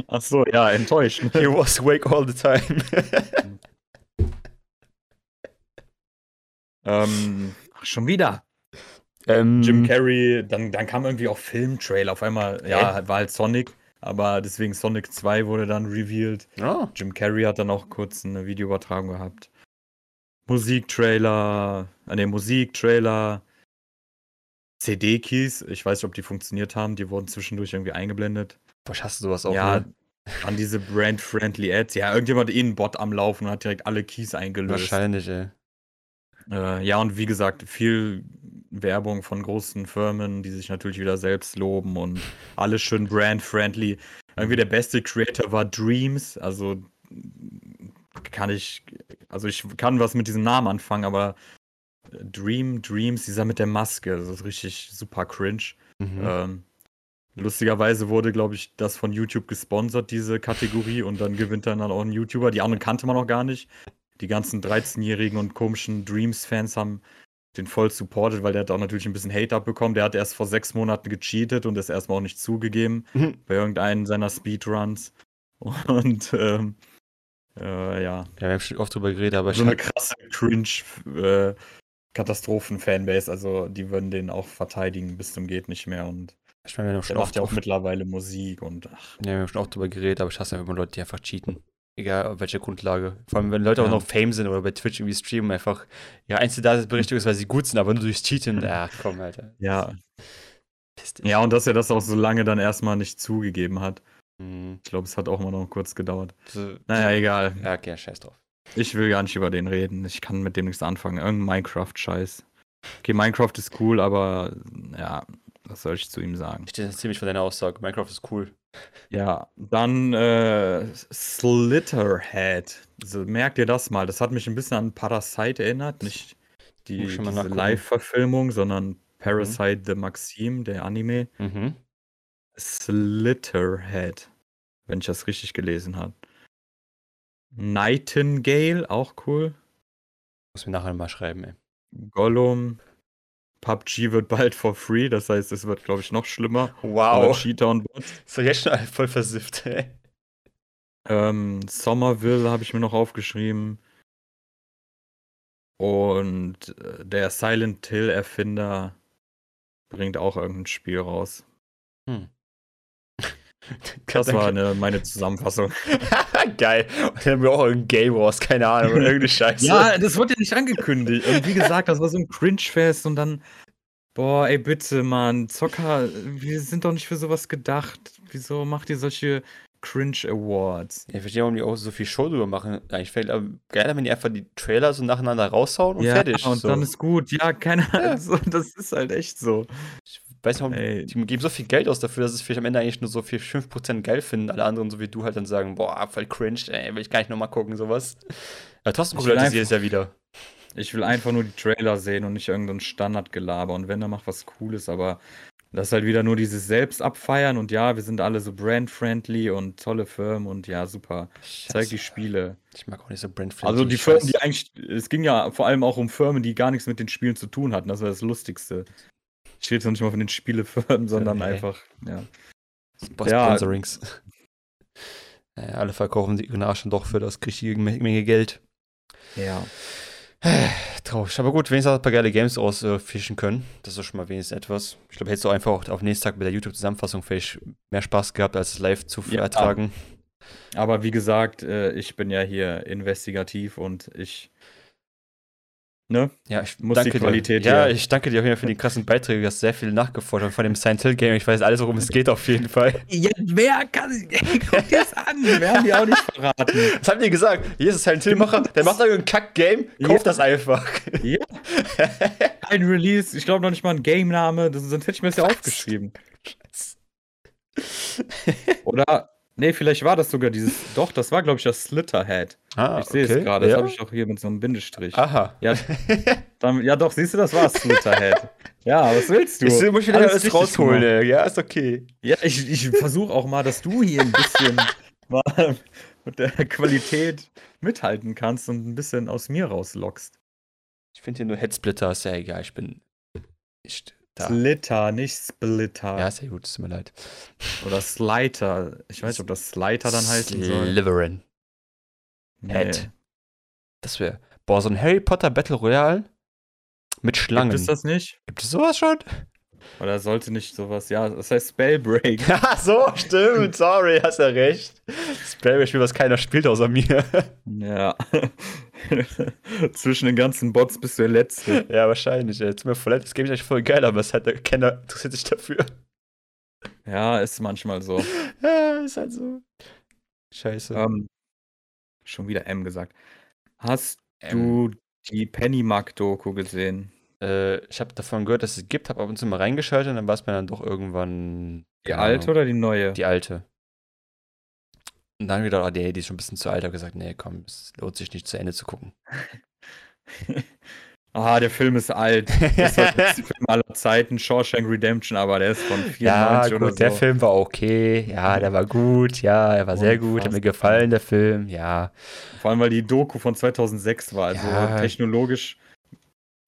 Ach so, ja, enttäuscht. he was awake all the time. ähm, ach, schon wieder. Ähm, Jim Carrey, dann, dann kam irgendwie auch Filmtrailer. Auf einmal, ja, war halt Sonic, aber deswegen Sonic 2 wurde dann revealed. Ja. Jim Carrey hat dann auch kurz eine Videoübertragung gehabt. Musiktrailer, äh, ne, Musiktrailer, CD-Keys, ich weiß nicht, ob die funktioniert haben, die wurden zwischendurch irgendwie eingeblendet. Boah, ich hasse sowas auch. ja, ne? an diese brand-friendly Ads. Ja, irgendjemand hat eh einen Bot am Laufen und hat direkt alle Keys eingelöst. Wahrscheinlich, ey. Äh, ja, und wie gesagt, viel Werbung von großen Firmen, die sich natürlich wieder selbst loben und alles schön brand-friendly. Irgendwie der beste Creator war Dreams, also kann ich, also ich kann was mit diesem Namen anfangen, aber Dream, Dreams, dieser mit der Maske, das ist richtig super cringe. Mhm. Ähm, lustigerweise wurde, glaube ich, das von YouTube gesponsert, diese Kategorie, und dann gewinnt dann auch ein YouTuber. Die anderen kannte man noch gar nicht. Die ganzen 13-jährigen und komischen Dreams-Fans haben den voll supported, weil der hat auch natürlich ein bisschen Hate abbekommen. Der hat erst vor sechs Monaten gecheatet und das erstmal auch nicht zugegeben Mhm. bei irgendeinen seiner Speedruns. Und ähm, äh, ja, Ja, wir haben schon oft drüber geredet, aber so ich eine krasse Cringe äh, also die würden den auch verteidigen bis zum geht nicht mehr und ich meine, wir haben der schon macht oft, ja auch mittlerweile Musik und ach, ja, wir haben schon oft drüber geredet, aber ich hasse immer Leute, die einfach cheaten. Egal auf welcher Grundlage. Vor allem, wenn Leute auch Ja. noch Fame sind oder bei Twitch irgendwie streamen, einfach, ja, einzige Daseinsberechtigung ist, weil sie gut sind, aber nur durchs Cheaten. Ach komm, Alter. ja. Dich. Ja, und dass er das auch so lange dann erstmal nicht zugegeben hat. Mhm. Ich glaube, es hat auch mal noch kurz gedauert. So, Naja, egal. Ja, okay, scheiß drauf. Ich will gar nicht über den reden. Ich kann mit dem nichts anfangen. Irgendein Minecraft-Scheiß. Okay, Minecraft ist cool, aber ja, was soll ich zu ihm sagen? Ich stehe ziemlich von deiner Aussage. Minecraft ist cool. Ja, dann äh, Slitterhead. So, merkt ihr das mal? Das hat mich ein bisschen an Parasite erinnert. Nicht die. Live-Verfilmung, sondern Parasite the Maxim, der Anime. Mhm. Slitterhead, wenn ich das richtig gelesen habe. Nightingale, auch cool. Muss mir nachher mal schreiben, ey. Gollum. PUBG wird bald for free, das heißt, es wird, glaube ich, noch schlimmer. Wow. Cheater und Bots. Ist doch jetzt schon voll versifft, ey. Ähm, Somerville habe ich mir noch aufgeschrieben. Und äh, der Silent Hill-Erfinder bringt auch irgendein Spiel raus. Hm. Das war eine, meine Zusammenfassung. Geil. Und dann haben wir auch irgendein Game Wars, keine Ahnung, oder irgendeine Scheiße. Ja, das wurde ja nicht angekündigt. Und wie gesagt, das war so ein Cringe-Fest und dann. Boah, ey, bitte, Mann. Zocker, wir sind doch nicht für sowas gedacht. Wieso macht ihr solche Cringe Awards? Ich verstehe, warum die auch so viel Show drüber machen. Eigentlich fällt aber geiler, wenn die einfach die Trailer so nacheinander raushauen und ja, fertig. und so. dann ist gut. Ja, keine Ahnung. Ja. Das ist halt echt so. Ich weiß nicht, Ey. die geben so viel Geld aus dafür, dass es vielleicht am Ende eigentlich nur so viel 5% geil finden. Alle anderen, so wie du, halt dann sagen, boah, voll cringe, ey, will ich gar nicht nochmal gucken, sowas. Aber trotzdem Leute jedes Jahr wieder. Ich will einfach nur die Trailer sehen und nicht irgendein Standardgelaber. Und wenn, dann macht was Cooles, aber das ist halt wieder nur dieses Selbstabfeiern und ja, wir sind alle so brand-friendly und tolle Firmen und ja, super. Zeig die Spiele. Ich mag auch nicht so brand Also die Firmen, die eigentlich, es ging ja vor allem auch um Firmen, die gar nichts mit den Spielen zu tun hatten. Das war das Lustigste. Ich rede jetzt noch nicht mal von den Spielefirmen, sondern Nee. einfach, ja. ja. Ja. Sponsorings. Naja, alle verkaufen die ihren Arsch doch für das richtige Me- Menge Geld. Ja. Traurig. Aber gut, wenigstens hat ein paar geile Games rausfischen können. Das ist schon mal wenigstens etwas. Ich glaube, hättest du einfach auch auf nächsten Tag mit der YouTube-Zusammenfassung vielleicht mehr Spaß gehabt, als es live zu Ja. ertragen. Aber wie gesagt, äh, ich bin ja hier investigativ und ich. Ne? Ja, ich Muss die danke Qualität dir. Ja, ich danke dir auch wieder für die krassen Beiträge. Du hast sehr viel nachgeforscht und von dem Silent Hill Game. Ich weiß alles, worum es geht, auf jeden Fall. Ja, wer kann. Guck dir das an. Wir haben die auch nicht verraten. Was haben die gesagt? Hier ist ein Silent Hill-Macher, der macht irgendein Kack-Game, kauft Ja. das einfach. Ja. Ein Release, ich glaube noch nicht mal ein Game-Name, das- sonst hätte ich mir das ja aufgeschrieben. Oder, nee, vielleicht war das sogar dieses, doch, das war, glaube ich, das Slitterhead. Ah, Ich sehe es okay. gerade, das Ja? habe ich auch hier mit so einem Bindestrich. Aha. Ja, dann, ja, doch, siehst du, das war Slitterhead. ja, was willst du? Jetzt muss ich wieder Alles rausholen, ey. Ja, ist okay. Ja, ich, ich versuche auch mal, dass du hier ein bisschen mal mit der Qualität mithalten kannst und ein bisschen aus mir rauslockst. Ich finde hier nur Headsplitter, ist ja egal. Ich bin nicht Slitter, nicht Splitter. Ja, ja gut, tut mir leid. Oder Sliter. Ich weiß nicht, ob das Sliter dann heißen soll. Slytherin. Nee. Head. Das wäre. Boah, so ein Harry Potter Battle Royale mit Schlangen. Gibt es das nicht? Gibt es sowas schon? Oder sollte nicht sowas, ja, das heißt Spellbreak. Ja, so, stimmt. Sorry, hast ja recht. Spellbreak Spiel, was keiner spielt außer mir. ja. Zwischen den ganzen Bots bist du der Letzte. ja, wahrscheinlich. Tut mir voll leid, das Game ist eigentlich voll geil, aber es hat keiner interessiert sich dafür. Ja, ist manchmal so. Ja, ist halt so. Scheiße. Ähm, schon wieder M gesagt. Hast Ähm, du die Pennymark-Doku gesehen? Äh, ich habe davon gehört, dass es gibt, habe ab und zu mal reingeschaltet und dann war es mir dann doch irgendwann. Die alte Ahnung, oder die neue? Die alte. Und dann wieder, oh, die, die ist schon ein bisschen zu alt, habe gesagt, nee, komm, es lohnt sich nicht zu Ende zu gucken. ah, der Film ist alt. Das ist der beste Film aller Zeiten, Shawshank Redemption, aber der ist von 94 Ja, oder gut, so. der Film war okay. Ja, der war gut. Ja, er war sehr gut. Hat mir gefallen, der Film. Ja. Vor allem, weil die Doku von 2006 war. Also Ja. technologisch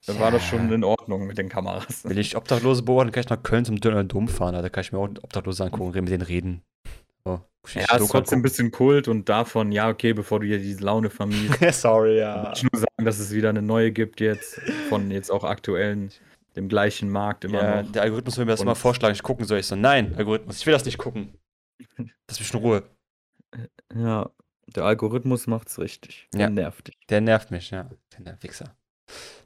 war das Ja. schon in Ordnung mit den Kameras. Will ich Obdachlose beobachten, kann ich nach Köln zum Döner Dom fahren. Da kann ich mir auch einen Obdachlose angucken und mit denen reden. So, Ja, es ist trotzdem ein bisschen Kult und davon, ja, okay, bevor du hier diese Laune vermiest, Sorry, ja. ich nur sagen, dass es wieder eine neue gibt jetzt, von jetzt auch aktuellen, dem gleichen Markt immer ja noch. der Algorithmus will mir das Und- immer vorschlagen, ich gucken soll. Ich so, nein, Algorithmus, ich will das nicht gucken. Lass mich in Ruhe. Ja, der Algorithmus macht's richtig. Ja. Der nervt dich. Der nervt mich, ja. Der Wichser.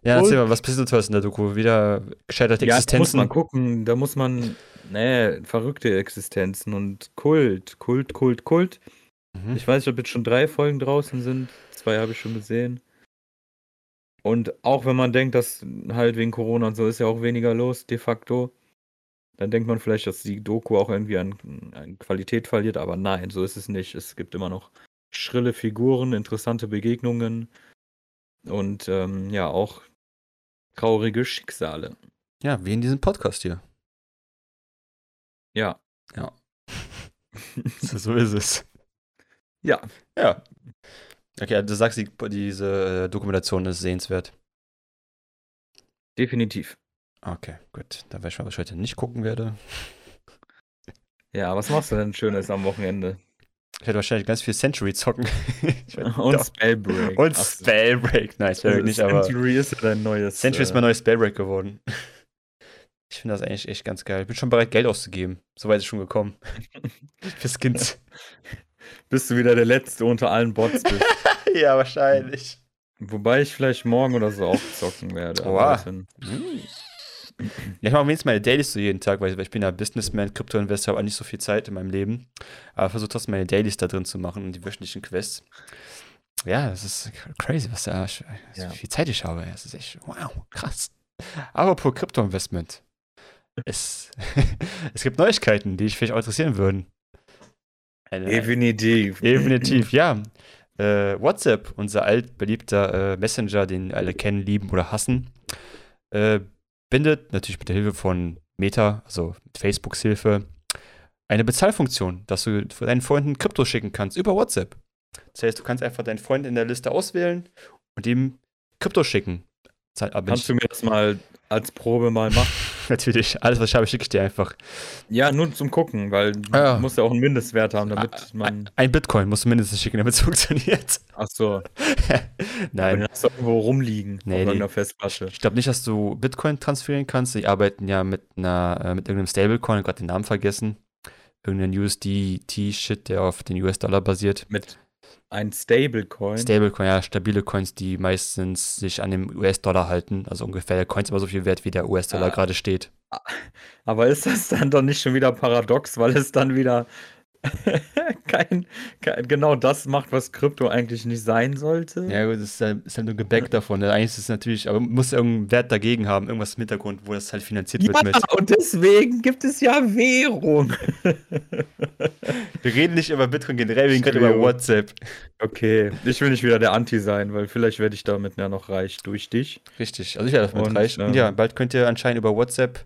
Ja, erzähl mal, was passiert Tolles in der Doku? Wieder gescheiterte Ja, da muss man Existenzen. gucken, da muss man, nee, verrückte Existenzen und Kult, Kult, Kult, Kult. Mhm. Ich weiß nicht, ob jetzt schon drei Folgen draußen sind. Zwei habe ich schon gesehen. Und auch wenn man denkt, dass halt wegen Corona und so ist ja auch weniger los, de facto, dann denkt man vielleicht, dass die Doku auch irgendwie an, an Qualität verliert, aber nein, so ist es nicht. Es gibt immer noch schrille Figuren, interessante Begegnungen und ähm, ja, auch traurige Schicksale. Ja, wie in diesem Podcast hier. Ja. Ja. so ist es. Ja. Ja. Okay, du sagst, die, diese äh, Dokumentation ist sehenswert. Definitiv. Okay, gut. Dann weiß ich mal, was ich heute nicht gucken werde. Ja, was machst du denn Schönes am Wochenende? Ich werde wahrscheinlich ganz viel Century zocken. Und Doch. Spellbreak. Und Ach. Spellbreak. Nein, Spellbreak nicht, aber. Century ist dein neues. Century ist äh, mein neues Spellbreak geworden. Ich finde das eigentlich echt ganz geil. Ich bin schon bereit, Geld auszugeben. So weit ist schon gekommen. Für Skins. Bis du wieder der Letzte unter allen Bots bist. ja, wahrscheinlich. Wobei ich vielleicht morgen oder so auch zocken werde. aber ich mache wenigstens meine Dailies so jeden Tag, weil ich bin ja Businessman, Krypto-Investor, habe auch nicht so viel Zeit in meinem Leben. Aber versuche trotzdem meine Dailies da drin zu machen und die wöchentlichen Quests. Ja, das ist crazy, was da, Ja. wie viel Zeit ich habe. Das ist echt, wow, krass. Apropos Krypto-Investment. Es, es gibt Neuigkeiten, die dich vielleicht auch interessieren würden. Eine, Definitiv. Definitiv, ja. Äh, WhatsApp, unser altbeliebter äh, Messenger, den alle kennen, lieben oder hassen, äh, bindet natürlich mit der Hilfe von Meta, also mit Facebooks Hilfe, eine Bezahlfunktion, dass du deinen Freunden Krypto schicken kannst über WhatsApp. Das heißt, du kannst einfach deinen Freund in der Liste auswählen und ihm Krypto schicken. Kannst du mir das mal als Probe mal machen? natürlich, alles, was ich habe, schicke ich dir einfach. Ja, nur zum Gucken, weil Ja. du musst ja auch einen Mindestwert haben, damit Ah, man. Ein Bitcoin musst du mindestens schicken, damit es funktioniert. Ach so, Nein. wenn das irgendwo rumliegen Nee, auf nee. irgendeiner Festplatte. Ich glaube nicht, dass du Bitcoin transferieren kannst. Die arbeiten ja mit einer, äh, mit irgendeinem Stablecoin, gerade den Namen vergessen. Irgendein USDT-Shit, der auf den US-Dollar basiert. Mit ein Stablecoin. Stablecoin, ja, stabile Coins, die meistens sich an dem US-Dollar halten. Also ungefähr der Coin ist immer so viel wert, wie der US-Dollar Ah. gerade steht. Aber ist das dann doch nicht schon wieder paradox, weil es dann wieder kein, kein genau das macht, was Krypto eigentlich nicht sein sollte? Ja, gut, das ist halt, ist halt nur gebackt davon. ne? Eigentlich ist es natürlich, aber muss irgendeinen Wert dagegen haben, irgendwas im Hintergrund, wo das halt finanziert wird mit. und deswegen gibt es ja Währung. Wir reden nicht über Bitcoin generell, wir reden gerade über. WhatsApp. Okay, ich will nicht wieder der Anti sein, weil vielleicht werde ich damit ja noch reich durch dich. Richtig, also ich werde davon Und, reich. Ähm, ja, bald könnt ihr anscheinend über WhatsApp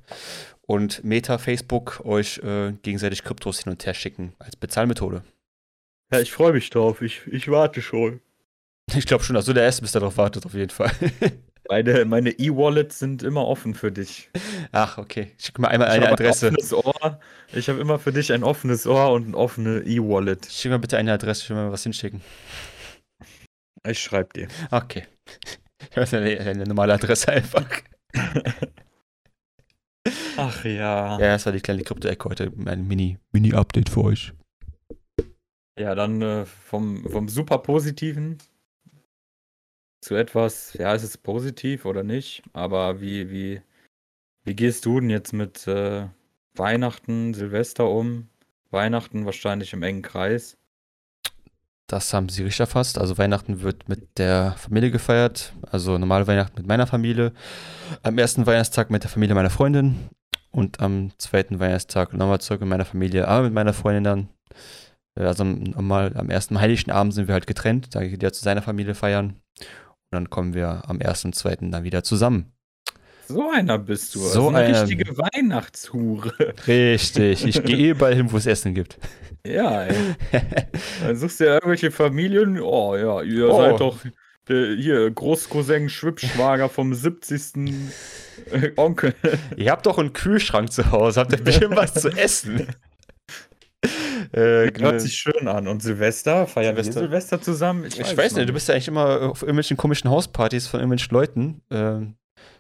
und Meta, Facebook euch äh, gegenseitig Kryptos hin und her schicken als Bezahlmethode. Ja, ich freue mich drauf. Ich, ich warte schon. Ich glaube schon, dass du der Erste bist, der darauf wartet, auf jeden Fall. Meine meine E-Wallets sind immer offen für dich. Ach, okay. Schick mir einmal Ich eine habe Adresse. Ein offenes Ohr. Ich habe immer für dich ein offenes Ohr und eine offene E-Wallet. Schick mir bitte eine Adresse, ich will mal was hinschicken. Ich schreibe dir. Okay. Ich weiß eine, eine normale Adresse einfach. Ach ja. Ja, das war die kleine Krypto-Ecke heute. Ein Mini- Mini-Update für euch. Ja, dann äh, vom, vom super positiven zu etwas, ja, ist es positiv oder nicht? Aber wie, wie, wie gehst du denn jetzt mit äh, Weihnachten, Silvester um? Weihnachten wahrscheinlich im engen Kreis. Das haben sie richtig erfasst. Also Weihnachten wird mit der Familie gefeiert. Also normale Weihnachten mit meiner Familie. Am ersten Weihnachtstag mit der Familie meiner Freundin. Und am zweiten Weihnachtstag nochmal zurück mit meiner Familie, aber mit meiner Freundin dann. Äh, Also am- normal am ersten heiligen Abend sind wir halt getrennt. Da geht er zu seiner Familie feiern. Und dann kommen wir am ersten und zweiten dann wieder zusammen. So einer bist du. So also eine einer- richtige Weihnachtshure. Richtig. Ich gehe überall hin, wo es Essen gibt. ja, ey. Dann suchst du ja irgendwelche Familien. Oh ja, ihr Oh. seid doch der, hier Großcousin, Schwippschwager vom 70. Onkel. Ihr habt doch einen Kühlschrank zu Hause. Habt ihr bestimmt was zu essen? äh, Hört sich schön an. Und Silvester? Feiern wir Silvester? Silvester zusammen? Ich weiß nicht, du bist ja eigentlich immer auf irgendwelchen komischen Hauspartys von irgendwelchen Leuten. Ähm,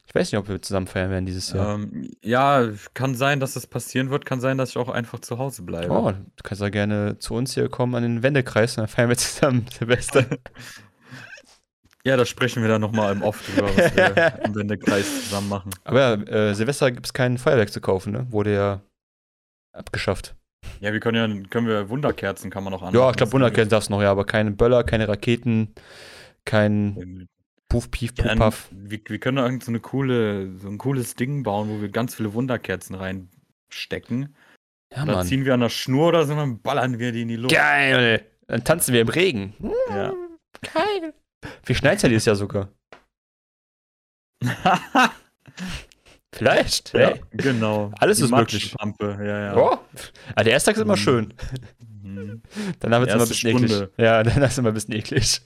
ich weiß nicht, ob wir zusammen feiern werden dieses Jahr. Ähm, ja, kann sein, dass das passieren wird. Kann sein, dass ich auch einfach zu Hause bleibe. Oh, du kannst ja gerne zu uns hier kommen an den Wendekreis und dann feiern wir zusammen Silvester. Ja, da sprechen wir dann nochmal im Off drüber, was wir im Wendekreis zusammen machen. Aber ja, äh, Silvester gibt es kein Feuerwerk zu kaufen, ne? Wurde ja abgeschafft. Ja, wir können ja, können wir Wunderkerzen kann man noch anmachen. ja, ich glaube, Wunderkerzen darfst du noch, ja, aber keine Böller, keine Raketen, kein Puff, Pief, Ja, Puff, wir, wir können da irgend so eine coole, so ein cooles Ding bauen, wo wir ganz viele Wunderkerzen reinstecken. Ja, da Mann. ziehen wir an der Schnur oder so, und dann ballern wir die in die Luft. Geil! Dann tanzen wir im Regen. Ja. Geil! Wir schneiden ja dieses Jahr sogar. Vielleicht. ja, Hey. genau. Alles Die ist möglich. Ja, ja. Oh. Ah, der erste Tag ist immer Mhm. schön. Mhm. Danach wird es immer ein bisschen eklig. Stunde. Ja, danach ist es immer ein bisschen eklig.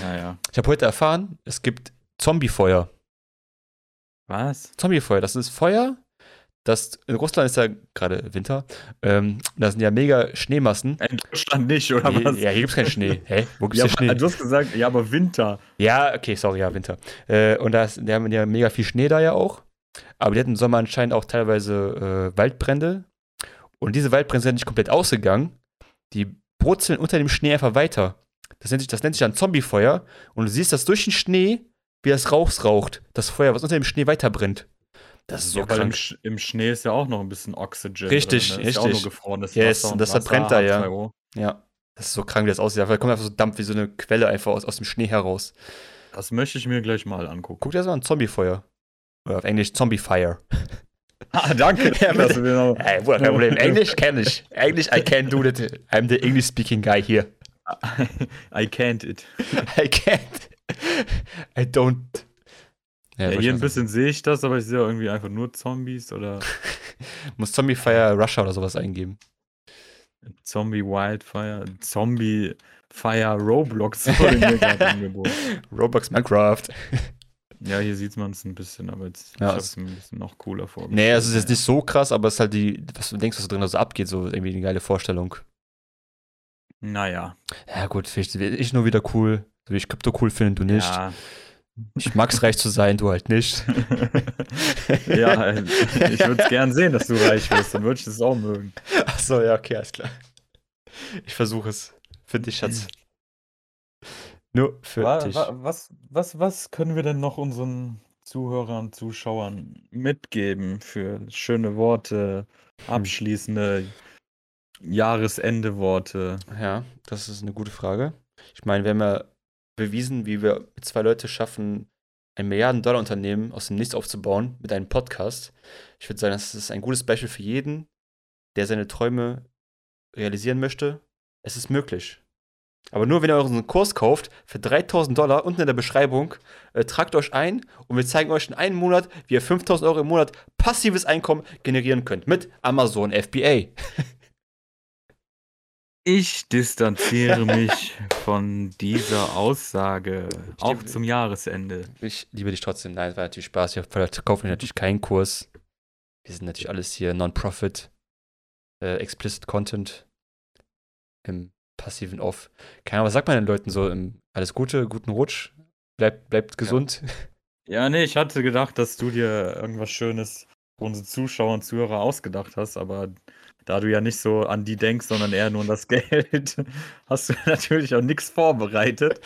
Ja, ja. Ich habe heute erfahren, es gibt Zombiefeuer. Was? Zombiefeuer, das ist Feuer. Das, in Russland ist ja gerade Winter. Ähm, da sind ja mega Schneemassen. In Deutschland nicht, oder Nee, was? ja, hier gibt es keinen Schnee. Hä? Wo gibt's Ja, Schnee? aber, du hast gesagt, ja, aber Winter. Ja, okay, sorry, ja, Winter. Äh, und da ist, die haben ja mega viel Schnee da ja auch. Aber die hatten im Sommer anscheinend auch teilweise äh, Waldbrände. Und diese Waldbrände sind nicht komplett ausgegangen. Die brutzeln unter dem Schnee einfach weiter. Das nennt sich, das nennt sich dann Zombiefeuer. Und du siehst das durch den Schnee, wie das Rauchs raucht. Das Feuer, was unter dem Schnee weiterbrennt. Das ist so ja, weil im, krank. Sch- im Schnee ist ja auch noch ein bisschen Oxygen. Richtig, drin, ne? Ist ja auch richtig. nur gefrorenes Yes, Wasser und das verbrennt da, ja. H2O. Ja. Das ist so krank, wie das aussieht. Da kommt einfach so Dampf wie so eine Quelle einfach aus, aus dem Schnee heraus. Das möchte ich mir gleich mal angucken. Guck dir das mal an, Zombiefeuer. Oder auf Englisch Zombiefire. Ah, danke. Ja, mir noch- Ey, kein Problem. Englisch kenn ich. Englisch, I can do that. I'm the English speaking guy here. I can't it. I can't. I don't. Ja, ich hier ein bisschen sehe ich das, aber ich sehe irgendwie einfach nur Zombies oder. Muss Zombiefire Russia oder sowas eingeben. Zombie Wildfire, Zombie Fire Roblox wurde mir gerade angeboten. Roblox Minecraft. Ja, hier sieht man es ein bisschen, aber jetzt Ja, ich habe es- ein bisschen noch cooler vorgestellt. Nee, es ist jetzt nicht so krass, aber es ist halt die, was du denkst, was da drin so abgeht, so irgendwie eine geile Vorstellung. Naja. Ja, gut, bin ich nur wieder cool. So wie ich Krypto cool finde, du nicht. Ja. Ich mag's reich zu sein, du halt nicht. ja, äh, ich würde es gern sehen, dass du reich wirst, dann würde ich das auch mögen. Achso, ja, okay, alles klar. Ich versuche es. Für dich, Schatz. Nur für Wa- dich. wa- Was, was, was können wir denn noch unseren Zuhörern, Zuschauern mitgeben für schöne Worte, abschließende Jahresende-Worte? Ja, das ist eine gute Frage. Ich meine, wir haben ja bewiesen, wie wir zwei Leute schaffen, ein Milliarden-Dollar-Unternehmen aus dem Nichts aufzubauen mit einem Podcast. Ich würde sagen, das ist ein gutes Beispiel für jeden, der seine Träume realisieren möchte. Es ist möglich. Aber nur, wenn ihr unseren Kurs kauft für 3000 Dollar, unten in der Beschreibung, äh, tragt euch ein und wir zeigen euch in einem Monat, wie ihr 5000 Euro im Monat passives Einkommen generieren könnt mit Amazon FBA. Ich distanziere mich von dieser Aussage, auch liebe- zum Jahresende. Ich liebe dich trotzdem. Nein, es war natürlich Spaß. Ich kaufe natürlich keinen Kurs. Wir sind natürlich alles hier Non-Profit, äh, Explicit Content im passiven Off. Keine Ahnung, was sagt man den Leuten so? Im, alles Gute, guten Rutsch, bleibt, bleibt gesund. Ja, nee, ich hatte gedacht, dass du dir irgendwas Schönes unsere Zuschauer und Zuhörer ausgedacht hast, aber da du ja nicht so an die denkst, sondern eher nur an das Geld, hast du natürlich auch nichts vorbereitet,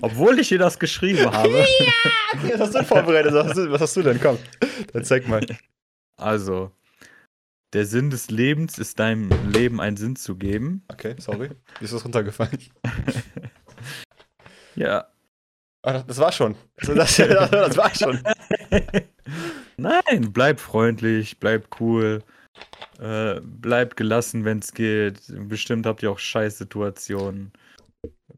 obwohl ich dir das geschrieben habe. was hast du denn vorbereitet? Was hast du, was hast du denn? Komm, dann zeig mal. Also, der Sinn des Lebens ist deinem Leben einen Sinn zu geben. Okay, sorry. Wie ist das runtergefallen? Ja. Ah, das, war schon. Also das, das, das war schon. Nein, bleib freundlich, bleib cool, äh, bleib gelassen, wenn es geht. Bestimmt habt ihr auch Scheißsituationen.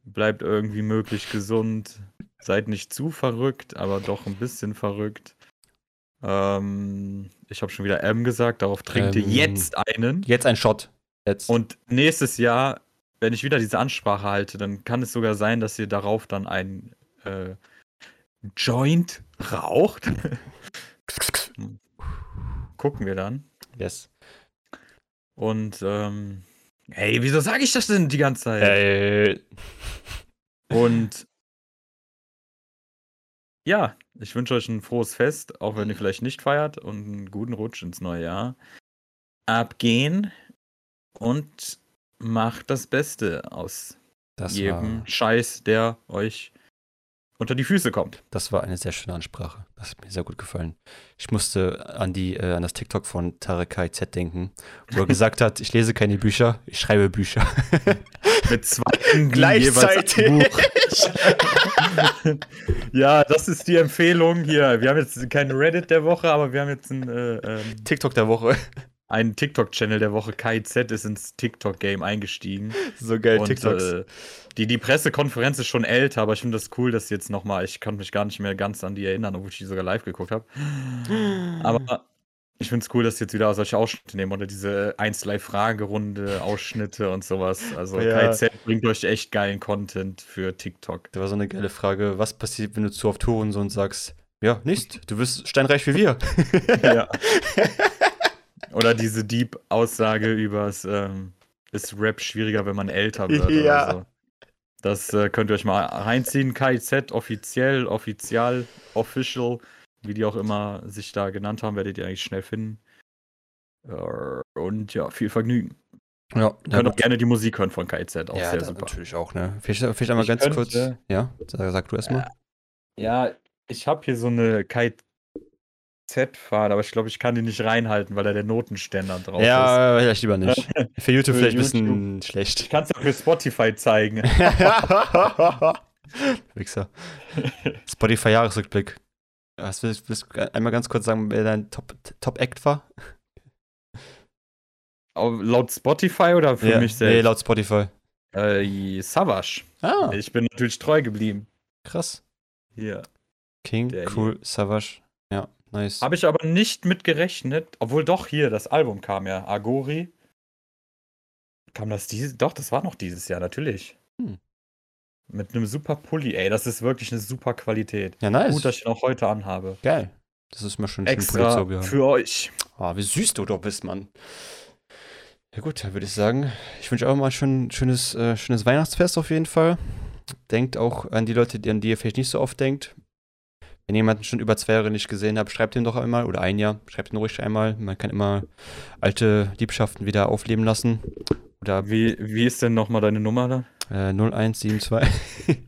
Bleibt irgendwie möglich gesund. Seid nicht zu verrückt, aber doch ein bisschen verrückt. Ähm, ich habe schon wieder M gesagt, darauf trinkt ihr Ähm, jetzt einen. Jetzt ein Shot. Jetzt. Und nächstes Jahr, wenn ich wieder diese Ansprache halte, dann kann es sogar sein, dass ihr darauf dann ein äh, Joint raucht. Gucken wir dann. yes. Und ähm, hey, wieso sage ich das denn die ganze Zeit? Äh, Und ja, ich wünsche euch ein frohes Fest, auch wenn ihr vielleicht nicht feiert und einen guten Rutsch ins neue Jahr. Abgehen und macht das Beste aus das, jedem war, Scheiß, der euch unter die Füße kommt. das war eine sehr schöne Ansprache. Das hat mir sehr gut gefallen. Ich musste an, die, äh, an das TikTok von Tarek KZ denken, wo er gesagt hat, ich lese keine Bücher, ich schreibe Bücher. Mit zwei ein Buch. ja, das ist die Empfehlung hier. Wir haben jetzt kein Reddit der Woche, aber wir haben jetzt einen, äh, ähm, TikTok der Woche. Einen TikTok-Channel der Woche. KZ ist ins TikTok-Game eingestiegen. So geil, Und, TikToks. äh, die, die Pressekonferenz ist schon älter, aber ich finde das cool, dass jetzt nochmal, ich kann mich gar nicht mehr ganz an die erinnern, obwohl ich die sogar live geguckt habe. Aber ich finde es cool, dass sie jetzt wieder solche Ausschnitte nehmen oder diese 1-Live-Fragerunde, Ausschnitte und sowas. Also Ja. KZ bringt euch echt geilen Content für TikTok. Da war so eine geile Frage, was passiert, wenn du zu oft Hurensohn sagst, ja, nichts, du wirst steinreich wie wir. Ja. Oder diese Deep-Aussage übers, ähm, ist Rap schwieriger, wenn man älter wird Ja. oder so. Das äh, könnt ihr euch mal reinziehen. KIZ offiziell, offizial, official. wie die auch immer sich da genannt haben, werdet ihr eigentlich schnell finden. Äh, Und ja, viel Vergnügen. Ja, könnt auch gerne die Musik hören von KIZ, auch ja, sehr super. natürlich auch, ne? Vielleicht, vielleicht einmal Ich ganz könnte- kurz. Ja, sag, sag du erstmal. Ja, ich habe hier so eine KIZ-Fahne, aber ich glaube, ich kann die nicht reinhalten, weil da der Notenständer drauf ist. Ja, vielleicht lieber nicht. Für YouTube Für vielleicht ein YouTube. bisschen Ich schlecht. kann es ja für Spotify zeigen. Wichser. Spotify-Jahresrückblick. Was willst, willst du einmal ganz kurz sagen, wer dein Top- Top-Act war? Au- laut Spotify oder für Ja, mich Nee, selbst? laut Spotify. äh, Savage. Ah, Ich bin natürlich treu geblieben. krass. Hier. King, Der cool, Savage. Nice. Habe ich aber nicht mit gerechnet, obwohl doch hier, das Album kam ja. Agori. Kam das dieses? Doch, das war noch dieses Jahr, natürlich. Hm. Mit einem super Pulli, ey. Das ist wirklich eine super Qualität. ja, nice. Gut, dass ich ihn auch heute anhabe. Geil. Das ist mir schon Extra Pulitzer gehabt. für euch. Ah, wie süß du doch bist, Mann. Ja gut, dann würde ich sagen, ich wünsche auch mal ein schön, schönes, äh, schönes Weihnachtsfest auf jeden Fall. Denkt auch an die Leute, die- an die ihr vielleicht nicht so oft denkt. Wenn jemanden schon über zwei Jahre nicht gesehen habt, schreibt ihn doch einmal oder ein Jahr, schreibt ihn ruhig einmal. Man kann immer alte Liebschaften wieder aufleben lassen. Oder Wie, wie ist denn nochmal deine Nummer da? äh, 0172.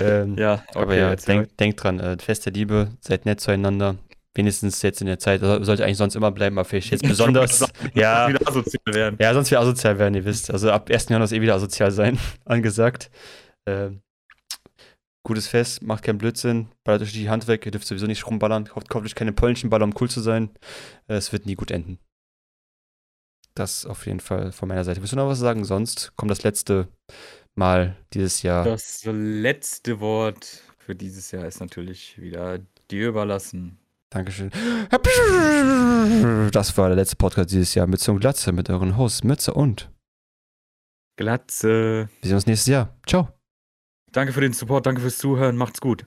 ähm, Ja, okay. aber ja, denkt denk dran, äh, Fest der Liebe, seid nett zueinander. Wenigstens jetzt in der Zeit, das sollte eigentlich sonst immer bleiben, aber vielleicht jetzt besonders. ja, Wieder asozial werden. ja, sonst wir asozial werden, ihr wisst. Also ab 1. Januar ist eh wieder asozial sein, angesagt. Ähm, gutes Fest, macht keinen Blödsinn, ballert euch die Hand weg, ihr dürft sowieso nicht rumballern, kauft, kauft euch keine polnischen Baller, um cool zu sein. Äh, es wird nie gut enden. Das auf jeden Fall von meiner Seite. Willst du noch was sagen? Sonst kommt das letzte Mal dieses Jahr. Das letzte Wort für dieses Jahr ist natürlich wieder dir überlassen. Dankeschön. Das war der letzte Podcast dieses Jahr mit zum Glatze, mit euren Hosts Mütze und Glatze. wir sehen uns nächstes Jahr. Ciao. Danke für den Support, danke fürs Zuhören. Macht's gut.